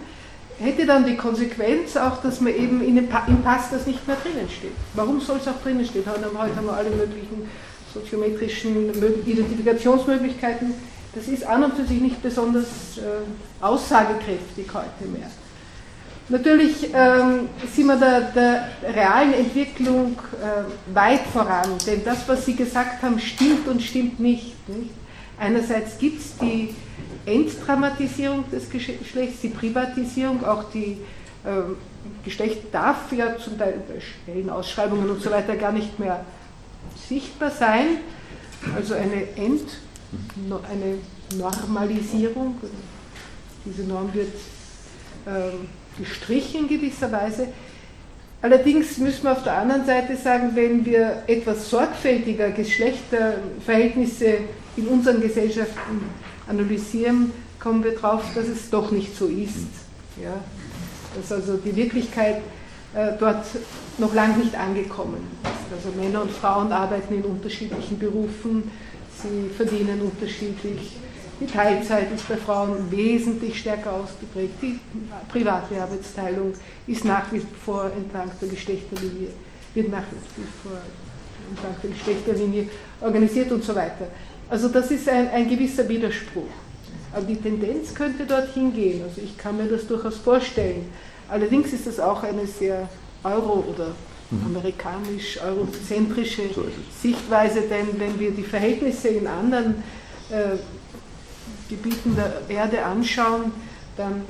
Hätte dann die Konsequenz auch, dass man eben in dem im Pass das nicht mehr drinnen steht. Warum soll es auch drinnen stehen? Heute haben wir alle möglichen soziometrischen Identifikationsmöglichkeiten das ist an und für sich nicht besonders äh, aussagekräftig heute mehr. Natürlich ähm, sind wir der, der realen Entwicklung äh, weit voran, denn das, was Sie gesagt haben, stimmt und stimmt nicht. nicht? Einerseits gibt es die Entdramatisierung des Geschlechts, die Privatisierung, auch die äh, Geschlecht darf ja zum Teil bei Stellenausschreibungen und so weiter gar nicht mehr sichtbar sein. Also eine Ent eine Normalisierung. Diese Norm wird ähm, gestrichen gewisserweise. Allerdings müssen wir auf der anderen Seite sagen, wenn wir etwas sorgfältiger Geschlechterverhältnisse in unseren Gesellschaften analysieren, kommen wir darauf, dass es doch nicht so ist. Ja? Dass also die Wirklichkeit äh, dort noch lange nicht angekommen ist. Also Männer und Frauen arbeiten in unterschiedlichen Berufen, sie verdienen unterschiedlich. Die Teilzeit ist bei Frauen wesentlich stärker ausgeprägt. Die private Arbeitsteilung ist nach wie vor entlang der Geschlechterlinie, wird nach wie vor entlang der Geschlechterlinie organisiert und so weiter. Also das ist ein, ein gewisser Widerspruch. Aber die Tendenz könnte dorthin gehen. Also ich kann mir das durchaus vorstellen. Allerdings ist das auch eine sehr Euro- oder Mhm. amerikanisch-eurozentrische Sichtweise, denn wenn wir die Verhältnisse in anderen äh, Gebieten der Erde anschauen, dann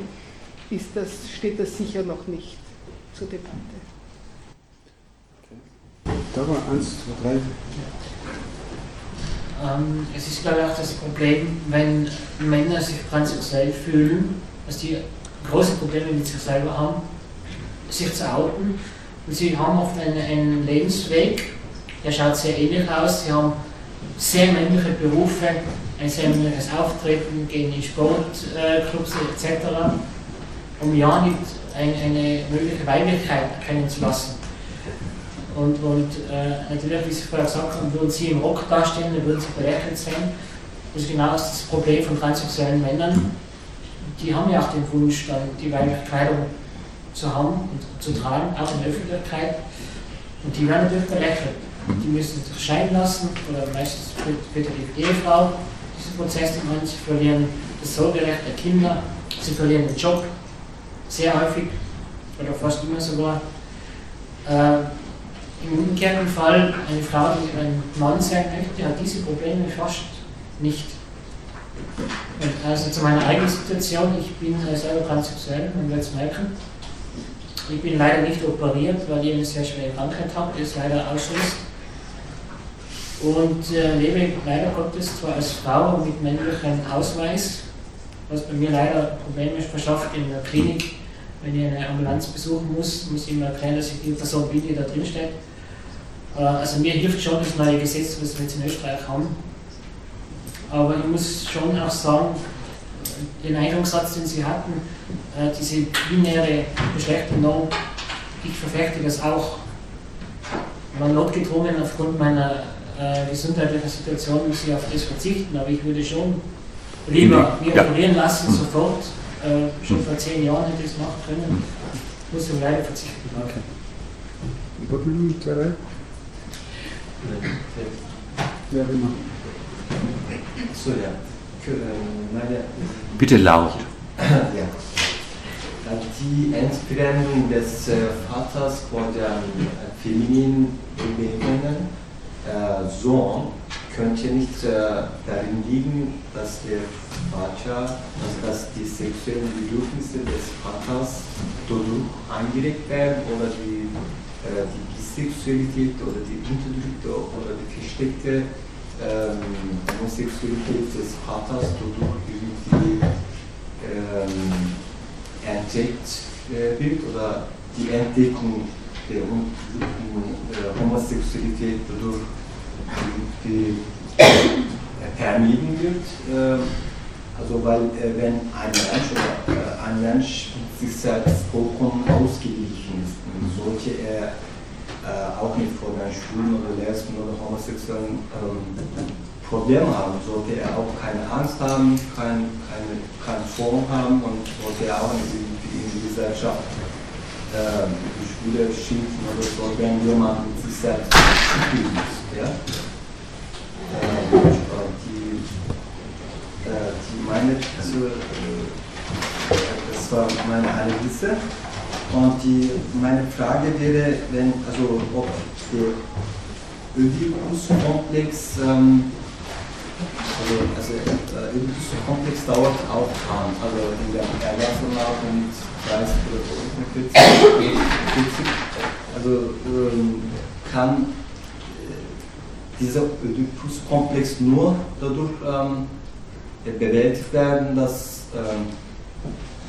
das, steht das sicher noch nicht zur Debatte. Da war eins, zwei, drei. Ähm, es ist, glaube ich, auch das Problem, wenn Männer sich transsexuell fühlen, dass die große Probleme mit sich selber haben, sich zu outen und sie haben oft einen, einen Lebensweg, der schaut sehr ähnlich aus. Sie haben sehr männliche Berufe, ein sehr männliches Auftreten, gehen in Sportclubs äh, etc., um ja nicht ein, eine mögliche Weiblichkeit erkennen zu lassen. Und, und äh, natürlich, wie Sie vorher gesagt haben, würden Sie im Rock dastehen, dann würden Sie belächelt sein. Das ist genau das Problem von transsexuellen Männern. Die haben ja auch den Wunsch, dann die Kleidung zu haben und zu tragen, auch in der Öffentlichkeit. Und die werden natürlich belächelt. die müssen sich scheiden lassen oder meistens führt die Ehefrau diesen Prozess an, sie verlieren das Sorgerecht der Kinder, sie verlieren den Job, sehr häufig oder fast immer sogar. Äh, Im umgekehrten Fall, eine Frau, die ein Mann sein möchte, hat diese Probleme fast nicht. Und also zu meiner eigenen Situation, ich bin selber transsexuell, man wird es merken. Ich bin leider nicht operiert, weil ich eine sehr schwere Krankheit habe, die es leider ausschließt. Und äh, lebe leider Gottes zwar als Frau mit männlichem Ausweis, was bei mir leider Probleme verschafft in der Klinik. Wenn ich eine Ambulanz besuchen muss, muss ich immer erklären, dass ich die Person bin, die da drin steht. Äh, also mir hilft schon das neue Gesetz, was wir jetzt in Österreich haben. Aber ich muss schon auch sagen, den Eingangsatz, den Sie hatten, äh, diese binäre Geschlechternorm, ich verfechte das auch. Man notgedrungen aufgrund meiner äh, gesundheitlichen Situation muss ich auf das verzichten, aber ich würde schon lieber mir ja. operieren lassen, sofort. Äh, schon vor zehn Jahren hätte ich es machen können. Muss ich leider verzichten. Okay. Wortmeldung, zwei, drei? Wer immer. So, ja. Meine Bitte laut. ja. Die Enttrennung des äh, Vaters von der äh, femininen gegebenen äh, Sohn könnte nicht darin liegen, dass der Vater, dass die sexuellen Bedürfnisse des Vaters dadurch angeregt werden oder die, die Bisexualität oder die unterdrückte oder die versteckte ähm, Homosexualität des Vaters dadurch irgendwie ähm, entdeckt äh, oder die Entdeckung der äh, Homosexualität dadurch äh, vermieden wird. Ähm, also weil äh, wenn ein Mensch oder äh, ein Mensch sich selbst vollkommen ausgeglichen ist, sollte er äh, auch nicht vor den Schwulen oder Lesben oder Homosexuellen ähm, Probleme haben, sollte er auch keine Angst haben, kein, keine, keine Form haben und sollte er auch in in die Gesellschaft äh, die Schwule schimpfen oder so, wenn jemand mit sich selbst ist. Ja? Äh, die, äh, die meine, also, das war meine Analyse. Und die, meine Frage wäre, wenn, also ob der Oedipus-Komplex, ähm, also, also äh, Oedipus-Komplex dauert auch an, also in der Erwachsenenalter mit 30 oder 40, 40 also ähm, kann äh, dieser Oedipus-Komplex nur dadurch ähm, bewältigt werden, dass ähm,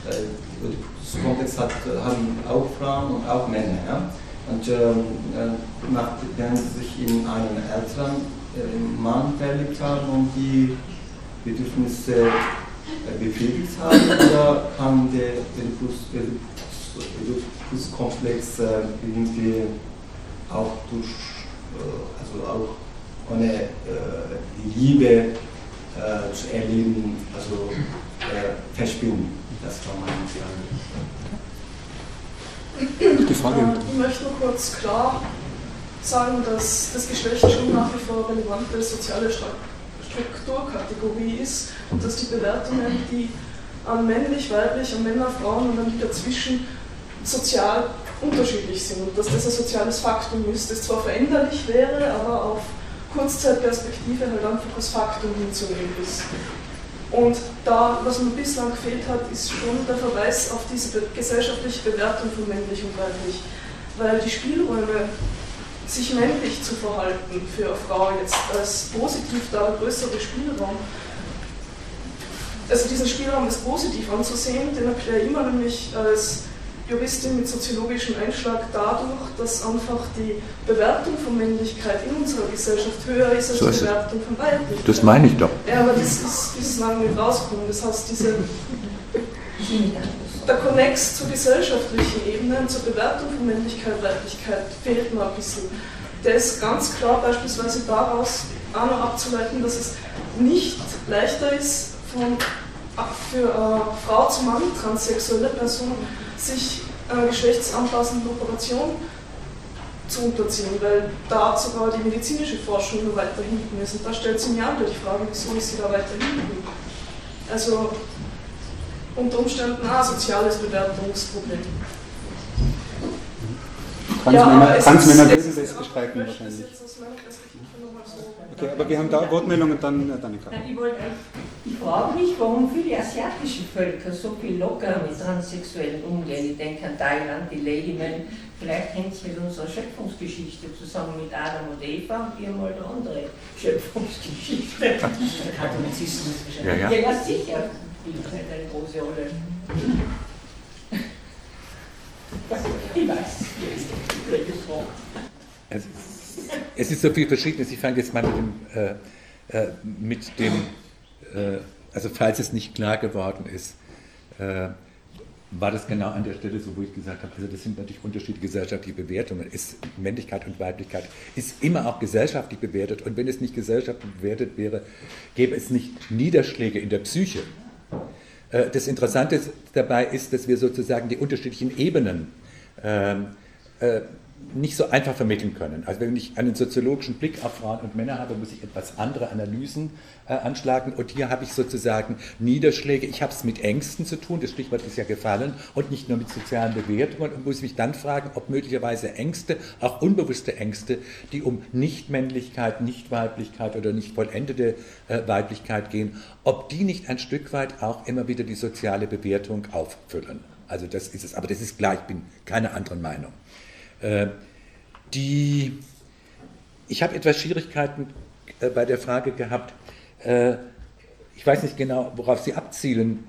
äh, Kontext hat, haben auch Frauen und auch Männer. Ja? Und ähm, äh, nach, wenn sie sich in einen älteren äh, Mann verliebt haben und die Bedürfnisse äh, befriedigt haben, oder kann der Oedipus-Komplex äh, irgendwie auch durch, äh, also auch ohne äh, Liebe zu erleben, also verspielen? Das war meine Frage. Die Frage. Äh, ich möchte nur kurz klar sagen, dass das Geschlecht schon nach wie vor relevante soziale Strukturkategorie ist und dass die Bewertungen, die an männlich, weiblich, an Männer, Frauen und an die dazwischen sozial unterschiedlich sind und dass das ein soziales Faktum ist, das zwar veränderlich wäre, aber auf Kurzzeitperspektive halt einfach als Faktum hinzunehmen ist. Und da, was mir bislang gefehlt hat, ist schon der Verweis auf diese gesellschaftliche Bewertung von männlich und weiblich. Weil die Spielräume, sich männlich zu verhalten für eine Frau jetzt als positiv da ein größerer Spielraum, also diesen Spielraum als positiv anzusehen, den erkläre ich immer nämlich als Juristin mit soziologischem Einschlag dadurch, dass einfach die Bewertung von Männlichkeit in unserer Gesellschaft höher ist als so die Bewertung von Weiblichkeit. Das meine ich doch. Ja, aber das ist bislang nicht rausgekommen. Das heißt, diese, der Konnex zur gesellschaftlichen Ebene, zur Bewertung von Männlichkeit, Weiblichkeit fehlt mir ein bisschen. Der ist ganz klar beispielsweise daraus auch noch abzuleiten, dass es nicht leichter ist, von, für eine Frau zu Mann, transsexuelle Person, sich äh, geschlechtsanpassende Operation zu unterziehen, weil da sogar die medizinische Forschung nur weiter hinten ist. Und da stellt sich mir auch die Frage, wieso ist sie da weiter hinten? Also unter Umständen auch ein soziales Bewertungsproblem. Kannst Ja, du mir, kannst mir bisschen ist- bestreiten wahrscheinlich. Okay, aber wir haben da Wortmeldungen und dann äh, Danica. Nein, ich, wollte, ich frage mich, warum viele asiatische Völker so viel lockerer mit Transsexuellen umgehen. Ich denke an Thailand, die Ladyman. Vielleicht hängt es mit unserer Schöpfungsgeschichte zusammen mit Adam und Eva und wir mal eine andere Schöpfungsgeschichte. Katholizismus wahrscheinlich. Ja, Ja, ja. ja, sicher. Es ist so viel Verschiedenes. Ich fange jetzt mal mit dem, äh, äh, mit dem äh, also falls es nicht klar geworden ist, äh, war das genau an der Stelle so, wo ich gesagt habe, also das sind natürlich unterschiedliche gesellschaftliche Bewertungen. Ist Männlichkeit und Weiblichkeit ist immer auch gesellschaftlich bewertet und wenn es nicht gesellschaftlich bewertet wäre, gäbe es nicht Niederschläge in der Psyche. Äh, Das Interessante dabei ist, dass wir sozusagen die unterschiedlichen Ebenen ähm, äh, nicht so einfach vermitteln können. Also wenn ich einen soziologischen Blick auf Frauen und Männer habe, muss ich etwas andere Analysen äh, anschlagen. Und hier habe ich sozusagen Niederschläge. Ich habe es mit Ängsten zu tun, das Stichwort ist ja gefallen, und nicht nur mit sozialen Bewertungen und muss mich dann fragen, ob möglicherweise Ängste, auch unbewusste Ängste, die um Nichtmännlichkeit, Nichtweiblichkeit oder nicht vollendete äh, Weiblichkeit gehen, ob die nicht ein Stück weit auch immer wieder die soziale Bewertung auffüllen. Also das ist es. Aber das ist klar, ich bin keine anderen Meinung. Äh, die, ich habe etwas Schwierigkeiten äh, bei der Frage gehabt, äh, ich weiß nicht genau, worauf Sie abzielen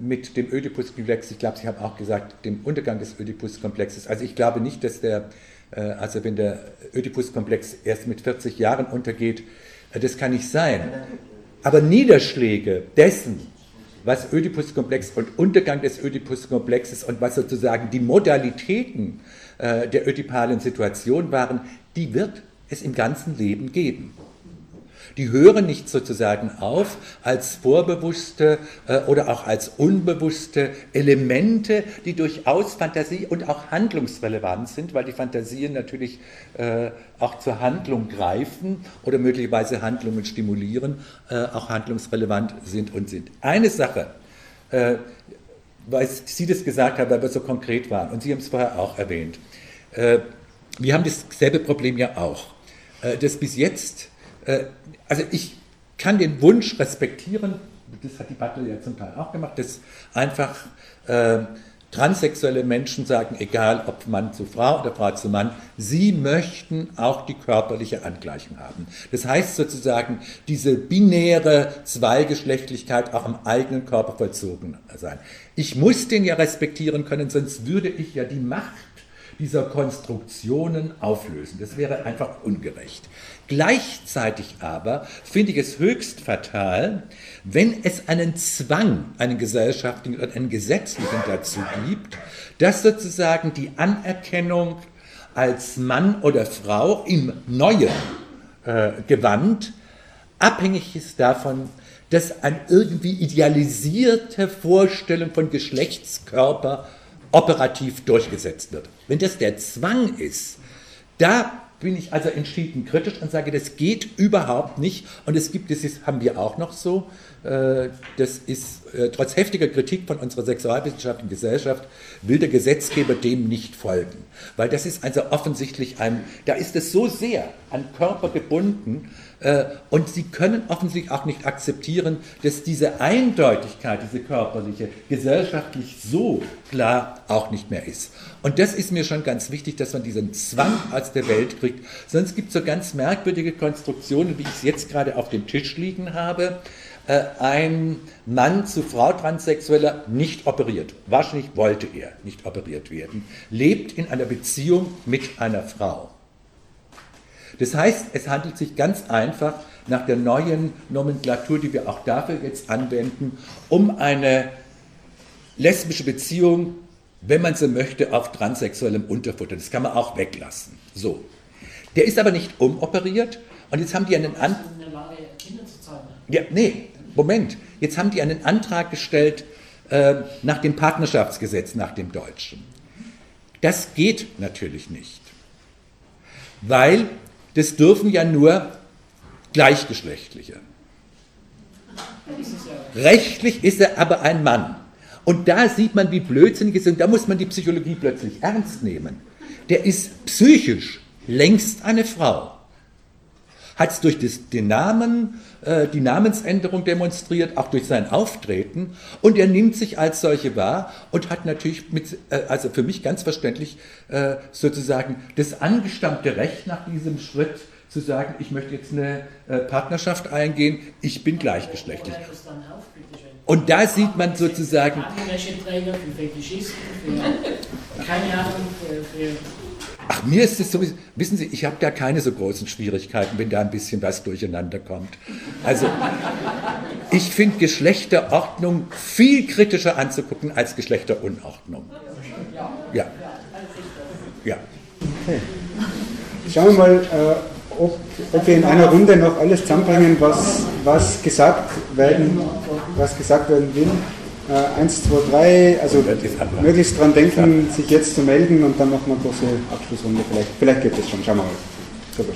mit dem Oedipus-Komplex. Ich glaube, Sie haben auch gesagt, dem Untergang des Oedipus-Komplexes. Also ich glaube nicht, dass der, also wenn der Oedipus-Komplex erst mit 40 Jahren untergeht, das kann nicht sein. Aber Niederschläge dessen, was Oedipus-Komplex und Untergang des Oedipus-Komplexes und was sozusagen die Modalitäten äh, der ödipalen Situation waren, die wird es im ganzen Leben geben. Die hören nicht sozusagen auf als vorbewusste äh, oder auch als unbewusste Elemente, die durchaus Fantasie und auch handlungsrelevant sind, weil die Fantasien natürlich äh, auch zur Handlung greifen oder möglicherweise Handlungen stimulieren, äh, auch handlungsrelevant sind und sind. Eine Sache, weil Sie das gesagt haben, weil wir so konkret waren und Sie haben es vorher auch erwähnt. Äh, wir haben dasselbe Problem ja auch, dass bis jetzt also ich kann den Wunsch respektieren, das hat die Butler ja zum Teil auch gemacht, dass einfach äh, transsexuelle Menschen sagen, egal ob Mann zu Frau oder Frau zu Mann, sie möchten auch die körperliche Angleichung haben. Das heißt sozusagen, diese binäre Zweigeschlechtlichkeit auch am eigenen Körper vollzogen sein. Ich muss den ja respektieren können, sonst würde ich ja die Macht dieser Konstruktionen auflösen. Das wäre einfach ungerecht. Gleichzeitig aber finde ich es höchst fatal, wenn es einen Zwang, einen gesellschaftlichen und einen gesetzlichen dazu gibt, dass sozusagen die Anerkennung als Mann oder Frau im neuen äh, Gewand abhängig ist davon, dass eine irgendwie idealisierte Vorstellung von Geschlechtskörper operativ durchgesetzt wird. Wenn das der Zwang ist, da bin ich also entschieden kritisch und sage, das geht überhaupt nicht. Und es gibt, das ist, haben wir auch noch so, äh, das ist äh, trotz heftiger Kritik von unserer sexualwissenschaftlichen Gesellschaft, will der Gesetzgeber dem nicht folgen. Weil das ist also offensichtlich ein, da ist es so sehr an Körper gebunden, und sie können offensichtlich auch nicht akzeptieren, dass diese Eindeutigkeit, diese körperliche, gesellschaftlich so klar auch nicht mehr ist. Und das ist mir schon ganz wichtig, dass man diesen Zwang aus der Welt kriegt. Sonst gibt es so ganz merkwürdige Konstruktionen, wie ich es jetzt gerade auf dem Tisch liegen habe. Äh, Ein Mann zu Frau Transsexueller nicht operiert. Wahrscheinlich wollte er nicht operiert werden. Lebt in einer Beziehung mit einer Frau. Das heißt, es handelt sich ganz einfach nach der neuen Nomenklatur, die wir auch dafür jetzt anwenden, um eine lesbische Beziehung, wenn man so möchte, auf transsexuellem Unterfutter. Das kann man auch weglassen. So. Der ist aber nicht umoperiert und jetzt haben die einen An in der Lage, Kinder zu zeugen. ja, nee, Moment. Jetzt haben die einen Antrag gestellt äh, nach dem Partnerschaftsgesetz, nach dem deutschen. Das geht natürlich nicht. weil das dürfen ja nur Gleichgeschlechtliche. Rechtlich ist er aber ein Mann. Und da sieht man, wie blödsinnig es ist. Und da muss man die Psychologie plötzlich ernst nehmen. Der ist psychisch längst eine Frau. Hat es durch das, den Namen, äh, die Namensänderung demonstriert, auch durch sein Auftreten. Und er nimmt sich als solche wahr und hat natürlich, mit, äh, also für mich ganz verständlich, äh, sozusagen das angestammte Recht nach diesem Schritt zu sagen, ich möchte jetzt eine äh, Partnerschaft eingehen, ich bin gleichgeschlechtlich. Und da sieht man sozusagen. Keine Ahnung, für Ach, mir ist es sowieso, wissen Sie, ich habe da keine so großen Schwierigkeiten, wenn da ein bisschen was durcheinander kommt. Also, ich finde Geschlechterordnung viel kritischer anzugucken als Geschlechterunordnung. Ja. Ja. Okay. Schauen wir mal, äh, ob, ob wir in einer Runde noch alles zusammenbringen, was, was gesagt werden, was gesagt werden will. Äh, eins, zwei, drei, also möglichst dran denken, sich jetzt zu melden und dann machen wir eine große Abschlussrunde. Vielleicht, vielleicht geht das schon, schauen wir mal. Super.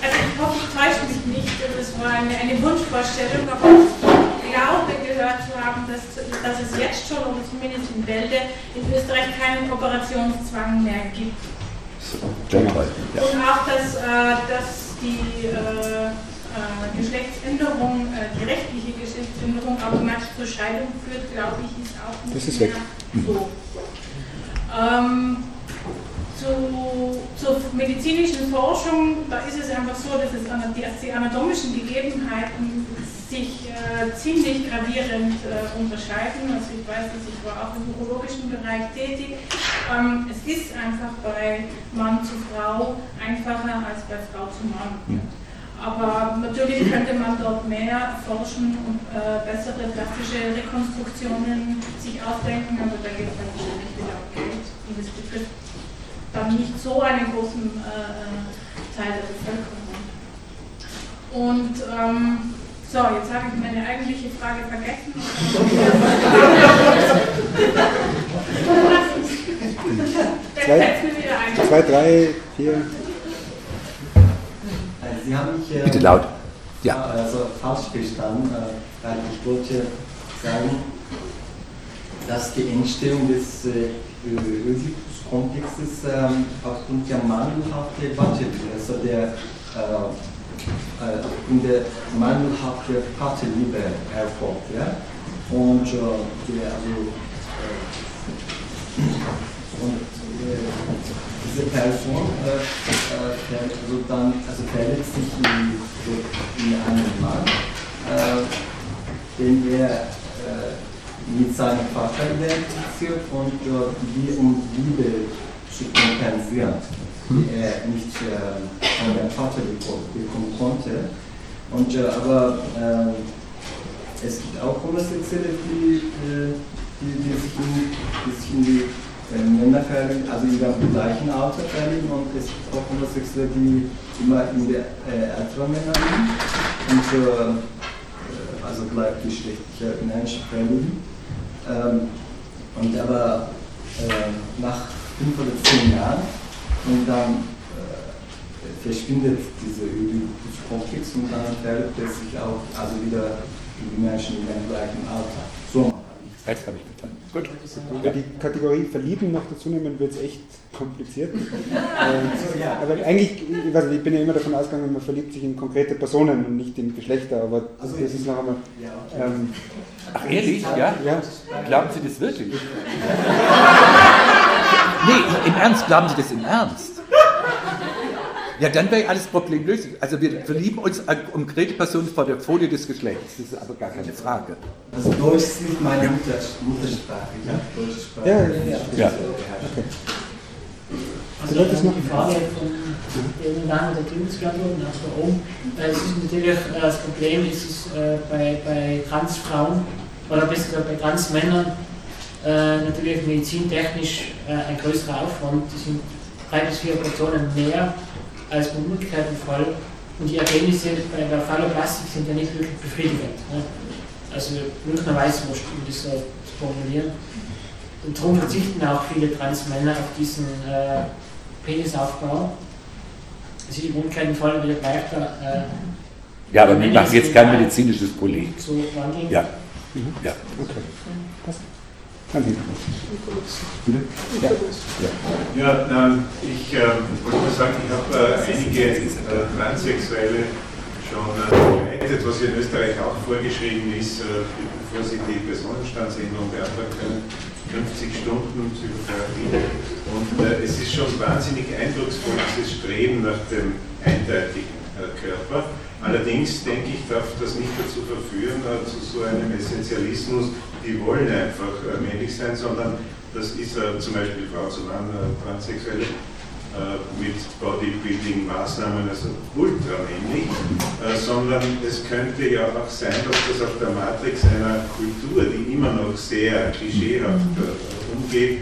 Also ich hoffe, ich täusche mich nicht, das war eine, eine Wunschvorstellung, aber ich glaube gehört zu haben, dass, dass es jetzt schon, oder zumindest in Wälde, in Österreich keinen Operationszwang mehr gibt. Genau. Und auch, dass, äh, dass die äh, äh, Geschlechtsänderung, äh, die rechtliche Geschlechtsänderung automatisch zur Scheidung führt, glaube ich, ist auch nicht Das ist mehr weg. so. Ähm, zu, zur medizinischen Forschung, da ist es einfach so, dass, es, dass die anatomischen Gegebenheiten sich äh, ziemlich gravierend äh, unterscheiden. Also ich weiß, dass ich war auch im urologischen Bereich tätig. Ähm, es ist einfach bei Mann zu Frau einfacher als bei Frau zu Mann. Aber natürlich könnte man dort mehr forschen und äh, bessere plastische Rekonstruktionen sich ausdenken, aber da geht es dann wahrscheinlich wieder um Geld. Und das betrifft dann nicht so einen großen äh, Teil der Bevölkerung. Und ähm, so, jetzt habe ich meine eigentliche Frage vergessen. Zwei, zwei, drei, vier. Sie haben mich äh, Bitte laut. Ja. also falsch verstanden. Äh, weil ich wollte sagen, dass die Entstehung des äh, Oedipus-Komplexes ähm, aufgrund der mangelhaften Vaterliebe, also der äh, äh, aufgrund der mangelhaften Vaterliebe erfolgt. Ja? Und, äh, die, also, und diese Person äh, äh, also dann, also verletzt sich in, in einen Mann, äh, den er äh, mit seinem Vater identifiziert und äh, wie um Liebe zu kompensieren, die er nicht äh, von dem Vater beko- bekommen konnte. Und, äh, aber äh, es gibt auch Homosexuelle, die, äh, die, die, sich in, die die Männer verlieben, also in dem gleichen Alter verlieben und es gibt auch Homosexuelle, die immer in der äh, älteren Männer lieben und äh, äh, also gleichgeschlechtliche Menschen verlieben. Ähm, und aber äh, nach fünf oder zehn Jahren und dann äh, verschwindet dieser Oedipus-Komplex und dann verliebt es sich auch also wieder die Menschen in dem gleichen Alter. Jetzt habe ich verstanden. Gut. Wenn wir die Kategorie Verlieben noch dazu nehmen, wird es echt kompliziert. ähm, aber eigentlich, ich, weiß nicht, ich bin ja immer davon ausgegangen, man verliebt sich in konkrete Personen und nicht in Geschlechter, aber das ist noch einmal. Ähm, Ach, ehrlich? Ja? Ja. Glauben Sie das wirklich? nee, im Ernst, glauben Sie das im Ernst? Ja, dann wäre alles problemlos. Also wir verlieben uns an konkrete Personen vor der Folie des Geschlechts. Das ist aber gar keine Frage. Also Deutsch ist nicht meine Mutter, Muttersprache. Ich habe Deutsche Sprache. Ja, ja, ja. so beherrscht. Also Du wolltest noch- die Frage von den Namen der also warum. Weil es ist natürlich, äh, das Problem ist es äh, bei, bei Transfrauen oder besser gesagt bei Transmännern äh, natürlich medizintechnisch äh, ein größerer Aufwand. Die sind drei bis vier Operationen mehr als bei Umgekehrt der Fall. Und die Ergebnisse bei der Phalloplastik sind ja nicht wirklich befriedigend. Ne? Also Münchner Weißwurst, um das so zu formulieren. Und darum verzichten auch viele Transmänner auf diesen äh, Penisaufbau. im keinen Fall wieder weiter. Äh, ja, aber wir machen jetzt kein medizinisches Polemik. So. Ja. Mhm. Ja. Ich äh, wollte mal sagen, ich habe äh, einige äh, Transsexuelle schon begleitet, was in Österreich auch vorgeschrieben ist, äh, bevor sie die Personenstandsänderung beantragen können. 50 Stunden Psychotherapie. Und äh, es ist schon wahnsinnig eindrucksvoll, dieses Streben nach dem eindeutigen äh, Körper. Allerdings denke ich, darf das nicht dazu verführen, äh, zu so einem Essentialismus, die wollen einfach äh, männlich sein, sondern das ist äh, zum Beispiel Frau zu Mann, Transsexuelle, mit Bodybuilding-Maßnahmen, also ultramännlich, sondern es könnte ja auch sein, dass das auf der Matrix einer Kultur, die immer noch sehr klischeehaft umgeht,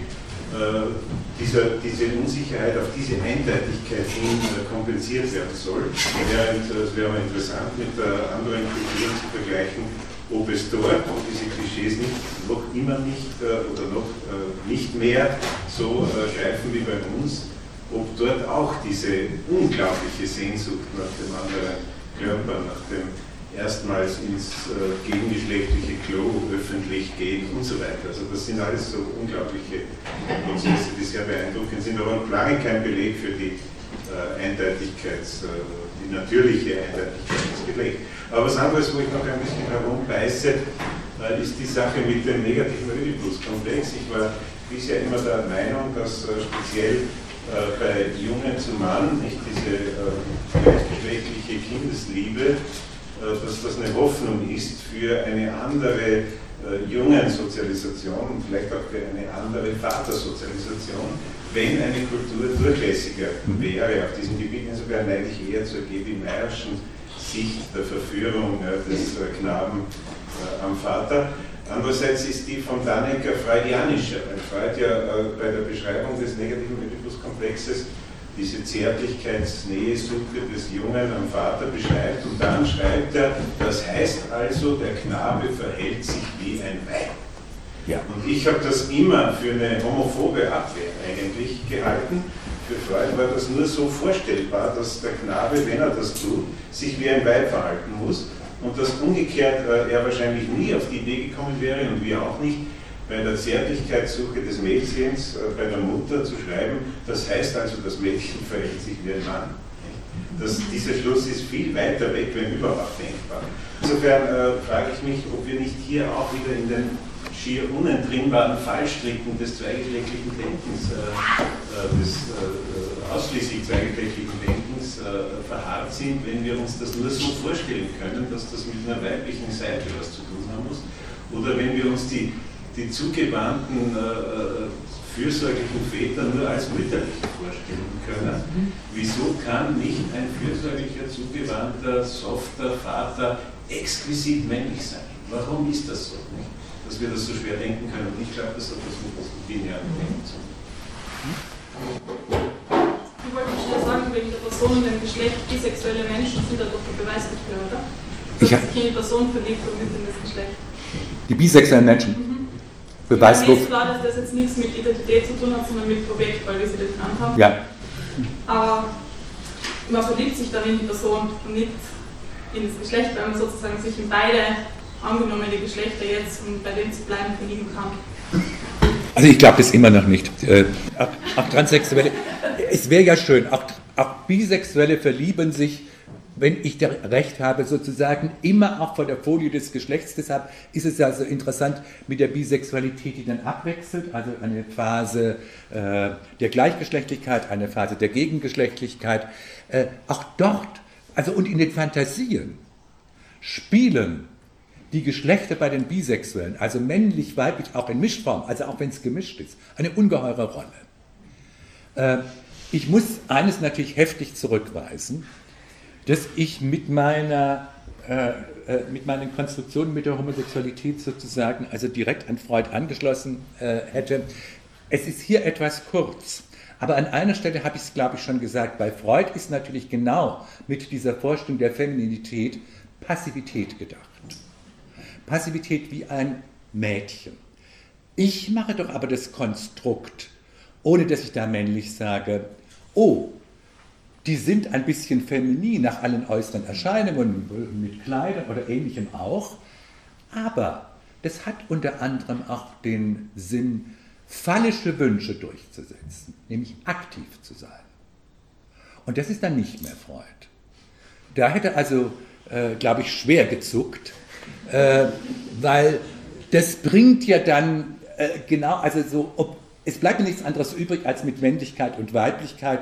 dieser, diese Unsicherheit auf diese Eindeutigkeit hin kompensiert werden soll. Während es wäre interessant, mit anderen Kulturen zu vergleichen, ob es dort, wo diese Klischees nicht, noch immer nicht oder noch nicht mehr so greifen wie bei uns, ob dort auch diese unglaubliche Sehnsucht nach dem anderen Körper, nach dem erstmals ins äh, gegengeschlechtliche Klo öffentlich gehen und so weiter. Also das sind alles so unglaubliche Prozesse, die sehr beeindruckend sind, aber lange kein Beleg für die äh, Eindeutigkeit, äh, die natürliche Eindeutigkeit des Geschlechts. Aber was anderes, wo ich noch ein bisschen herumbeiße, äh, ist die Sache mit dem negativen Ödipus-Komplex. Ich war bisher immer der Meinung, dass äh, speziell äh, bei Jungen zum Mann, nicht diese gleichgeschlechtliche Kindesliebe, dass das eine Hoffnung ist für eine andere Jungensozialisation und vielleicht auch für eine andere Vatersozialisation, wenn eine Kultur durchlässiger mhm. wäre auf diesem Gebiet. Insofern neige ich eher zur Gebi Meyerschen Sicht der Verführung des Knaben am Vater. Andererseits ist die von Dannecker freudianischer, weil Freud ja äh, bei der Beschreibung des negativen Oedipus-Komplexes diese Zärtlichkeitsnähesuche des Jungen am Vater beschreibt und dann schreibt er, das heißt also, der Knabe verhält sich wie ein Weib. Ja. Und ich habe das immer für eine homophobe Abwehr eigentlich gehalten. Für Freud war das nur so vorstellbar, dass der Knabe, wenn er das tut, sich wie ein Weib verhalten muss und dass umgekehrt äh, er wahrscheinlich nie auf die Idee gekommen wäre und wir auch nicht, bei der Zärtlichkeitssuche des Mädchens äh, bei der Mutter zu schreiben, das heißt also, das Mädchen verhält sich wie ein Mann. Das, dieser Schluss ist viel weiter weg, wenn überhaupt denkbar. Insofern äh, frage ich mich, ob wir nicht hier auch wieder in den schier unentrinnbaren Fallstricken des zweigeschlechtlichen Denkens, äh, äh des äh, ausschließlich zweigeschlechtlichen Denkens äh, verharrt sind, wenn wir uns das nur so vorstellen können, dass das mit einer weiblichen Seite was zu tun haben muss. Oder wenn wir uns die, die zugewandten äh, fürsorglichen Väter nur als mütterlich vorstellen können. Wieso kann nicht ein fürsorglicher, zugewandter, softer Vater exquisit männlich sein? Warum ist das so? Nicht? Dass wir das so schwer denken können. Und ich glaube, das hat was mit binären Denken zu tun. Ich wollte schnell sagen, wegen der Person und dem Geschlecht, bisexuelle Menschen sind da doch der Beweis dafür, oder? Dass sich in die Person verliebt und nicht in das Geschlecht. Die bisexuellen Menschen? Mhm. Beweis Mir ist klar, dass das jetzt nichts mit Identität zu tun hat, sondern mit Projekt, weil wir sie das genannt haben. Ja. Aber man verliebt sich dann in die Person und nicht in das Geschlecht, weil man sozusagen sich in beide angenommene Geschlechter jetzt und bei dem zu bleiben verlieben kann. Also ich glaube das immer noch nicht. Äh, auch, auch Transsexuelle, es wäre ja schön, auch, auch Bisexuelle verlieben sich wenn ich recht habe, sozusagen immer auch vor der Folie des Geschlechts. Deshalb ist es ja so interessant mit der Bisexualität, die dann abwechselt, also eine Phase äh, der Gleichgeschlechtlichkeit, eine Phase der Gegengeschlechtlichkeit. Äh, auch dort, also und in den Fantasien spielen die Geschlechter bei den Bisexuellen, also männlich, weiblich, auch in Mischform, also auch wenn es gemischt ist, eine ungeheure Rolle. Äh, ich muss eines natürlich heftig zurückweisen dass ich mit meiner äh, äh, mit meinen Konstruktionen mit der Homosexualität sozusagen also direkt an Freud angeschlossen äh, hätte. Es ist hier etwas kurz. Aber an einer Stelle habe ich es, glaube ich, schon gesagt. Bei Freud ist natürlich genau mit dieser Vorstellung der Femininität Passivität gedacht. Passivität wie ein Mädchen. Ich mache doch aber das Konstrukt, ohne dass ich da männlich sage, oh, die sind ein bisschen feminin nach allen äußeren Erscheinungen, mit Kleidern oder ähnlichem auch, aber das hat unter anderem auch den Sinn, phallische Wünsche durchzusetzen, nämlich aktiv zu sein. Und das ist dann nicht mehr Freud. Da hätte also, äh, glaube ich, schwer gezuckt, äh, weil das bringt ja dann äh, genau, also so, ob, es bleibt mir nichts anderes übrig, als mit Männlichkeit und Weiblichkeit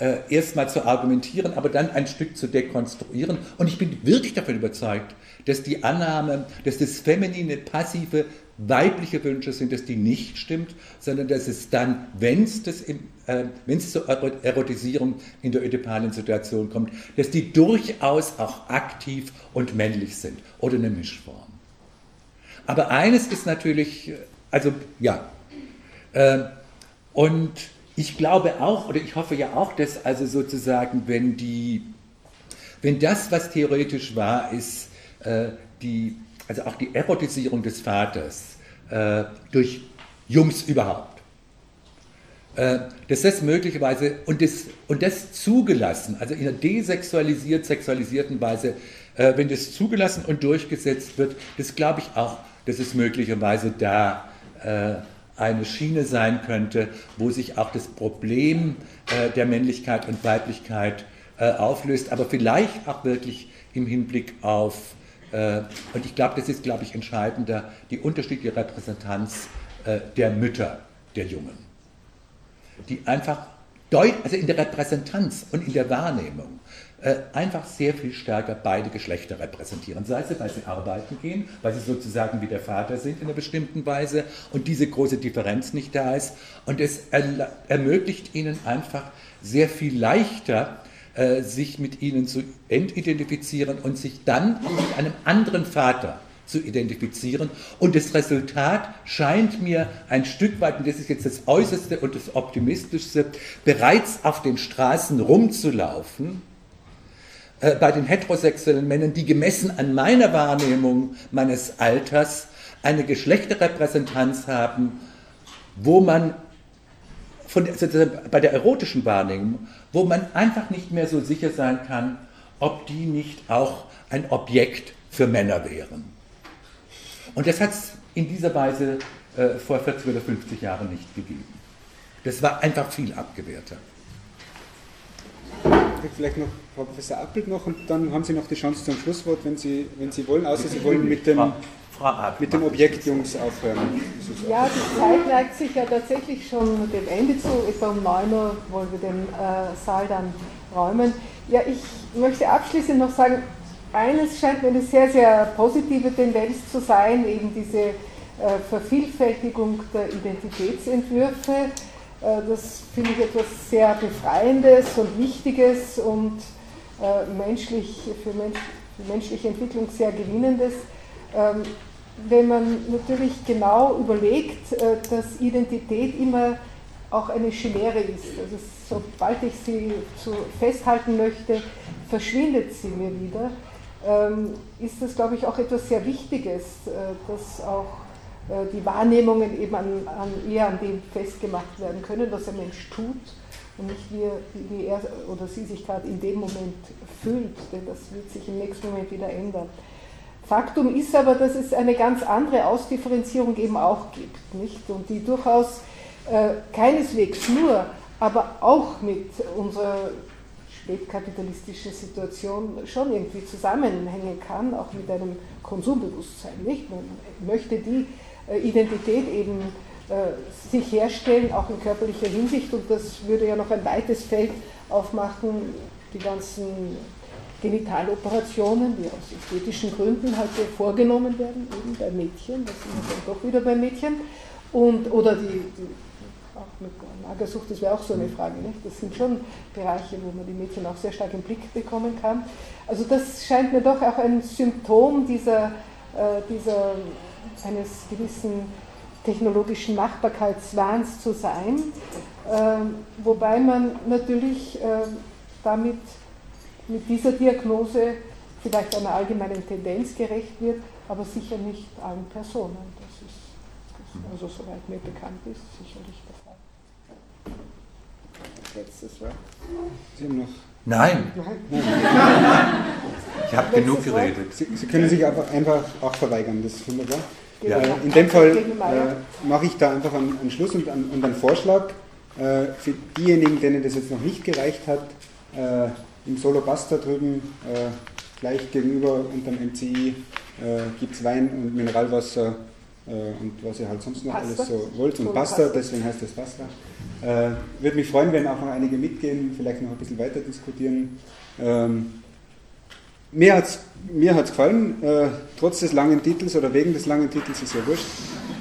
äh, erstmal zu argumentieren, aber dann ein Stück zu dekonstruieren. Und ich bin wirklich davon überzeugt, dass die Annahme, dass das feminine, passive, weibliche Wünsche sind, dass die nicht stimmt, sondern dass es dann, wenn es äh, zur Erotisierung in der ödipalen Situation kommt, dass die durchaus auch aktiv und männlich sind oder eine Mischform. Aber eines ist natürlich, also ja, äh, und ich glaube auch, oder ich hoffe ja auch, dass also sozusagen, wenn die, wenn das, was theoretisch wahr ist, äh, die, also auch die Erotisierung des Vaters äh, durch Jungs überhaupt, äh, dass das möglicherweise und das, und das zugelassen, also in einer desexualisiert, sexualisierten Weise, äh, wenn das zugelassen und durchgesetzt wird, das glaube ich auch, dass es möglicherweise da äh, eine Schiene sein könnte, wo sich auch das Problem äh, der Männlichkeit und Weiblichkeit äh, auflöst, aber vielleicht auch wirklich im Hinblick auf, äh, und ich glaube, das ist, glaube ich, entscheidender, die unterschiedliche Repräsentanz äh, der Mütter der Jungen, die einfach, deut also in der Repräsentanz und in der Wahrnehmung einfach sehr viel stärker beide Geschlechter repräsentieren. Sei es, weil sie arbeiten gehen, weil sie sozusagen wie der Vater sind in einer bestimmten Weise und diese große Differenz nicht da ist. Und es ermöglicht ihnen einfach sehr viel leichter, äh, sich mit ihnen zu entidentifizieren und sich dann mit einem anderen Vater zu identifizieren. Und das Resultat scheint mir ein Stück weit, und das ist jetzt das Äußerste und das Optimistischste, bereits auf den Straßen rumzulaufen äh, bei den heterosexuellen Männern, die gemessen an meiner Wahrnehmung meines Alters eine Geschlechterrepräsentanz haben, wo man von, bei der erotischen Wahrnehmung, wo man einfach nicht mehr so sicher sein kann, ob die nicht auch ein Objekt für Männer wären. Und das hat es in dieser Weise äh, vor 40 oder 50 Jahren nicht gegeben. Das war einfach viel abgewehrter vielleicht noch Frau Professor Appelt noch und dann haben Sie noch die Chance zum Schlusswort, wenn Sie, wenn Sie wollen, außer Sie wollen mit dem, mit dem Objekt Jungs aufhören. Ja, die Zeit neigt sich ja tatsächlich schon dem Ende zu. Etwa um 9 Uhr wollen wir den äh, Saal dann räumen. Ja, ich möchte abschließend noch sagen, eines scheint mir eine sehr, sehr positive Tendenz zu sein, eben diese äh, Vervielfältigung der Identitätsentwürfe äh, das finde ich etwas sehr Befreiendes und Wichtiges und äh, menschlich, für, Mensch, für menschliche Entwicklung sehr Gewinnendes. Ähm, wenn man natürlich genau überlegt, äh, dass Identität immer auch eine Chimäre ist. Also sobald ich sie zu festhalten möchte, verschwindet sie mir wieder. Ähm, ist das, glaube ich, auch etwas sehr Wichtiges, dass auch äh, die Wahrnehmungen eben an, an, eher an dem festgemacht werden können, was ein Mensch tut und nicht wie, wie er oder sie sich gerade in dem Moment fühlt, denn das wird sich im nächsten Moment wieder ändern. Faktum ist aber, dass es eine ganz andere Ausdifferenzierung eben auch gibt, nicht? Und die durchaus äh, keineswegs nur, aber auch mit unserer spätkapitalistischen Situation schon irgendwie zusammenhängen kann, auch mit einem Konsumbewusstsein, nicht? Man möchte die äh, Identität eben äh, sich herstellen, auch in körperlicher Hinsicht. Und das würde ja noch ein weites Feld aufmachen, die ganzen Genitaloperationen, die aus ästhetischen Gründen halt vorgenommen werden, eben bei Mädchen, das sind dann doch wieder bei Mädchen. Und, oder die, die auch mit Magersucht, das wäre auch so eine Frage. Nicht? Das sind schon Bereiche, wo man die Mädchen auch sehr stark im Blick bekommen kann. Also das scheint mir doch auch ein Symptom dieser, äh, dieser eines gewissen technologischen Machbarkeitswahns zu sein, äh, wobei man natürlich äh, damit mit dieser Diagnose vielleicht einer allgemeinen Tendenz gerecht wird, aber sicher nicht allen Personen. Das ist, das also soweit mir bekannt ist, sicherlich der Fall. letztes Wort. Sie haben noch. Nein. Nein. Ich habe genug geredet. Sie, Sie, können sich einfach, einfach auch verweigern, das ist wunderbar. Ja. In dem Fall äh, mache ich da einfach einen, einen Schluss und, einen, und einen Vorschlag äh, für diejenigen, denen das jetzt noch nicht gereicht hat. Äh, Im Solo Basta drüben, äh, gleich gegenüber unterm MCI, äh, gibt es Wein und Mineralwasser äh, und was ihr halt sonst noch Pasta. alles so wollt. Und Pasta, Pasta. deswegen heißt es Pasta. Äh, Würde mich freuen, wenn auch noch einige mitgehen, vielleicht noch ein bisschen weiter diskutieren. Ähm, mir hat es mir hat's gefallen, äh, trotz des langen Titels oder wegen des langen Titels ist ja wurscht.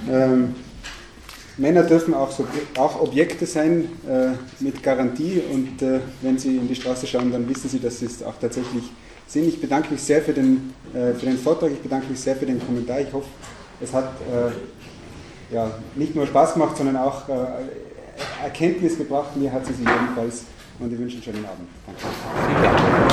Ähm, Männer dürfen auch, so, auch Objekte sein äh, mit Garantie und äh, wenn sie in die Straße schauen, dann wissen sie, dass sie es auch tatsächlich sind. Ich bedanke mich sehr für den, äh, für den Vortrag, ich bedanke mich sehr für den Kommentar. Ich hoffe, es hat äh, ja, nicht nur Spaß gemacht, sondern auch äh, Erkenntnis gebracht. Mir hat sie sie jedenfalls und ich wünsche einen schönen Abend. Danke.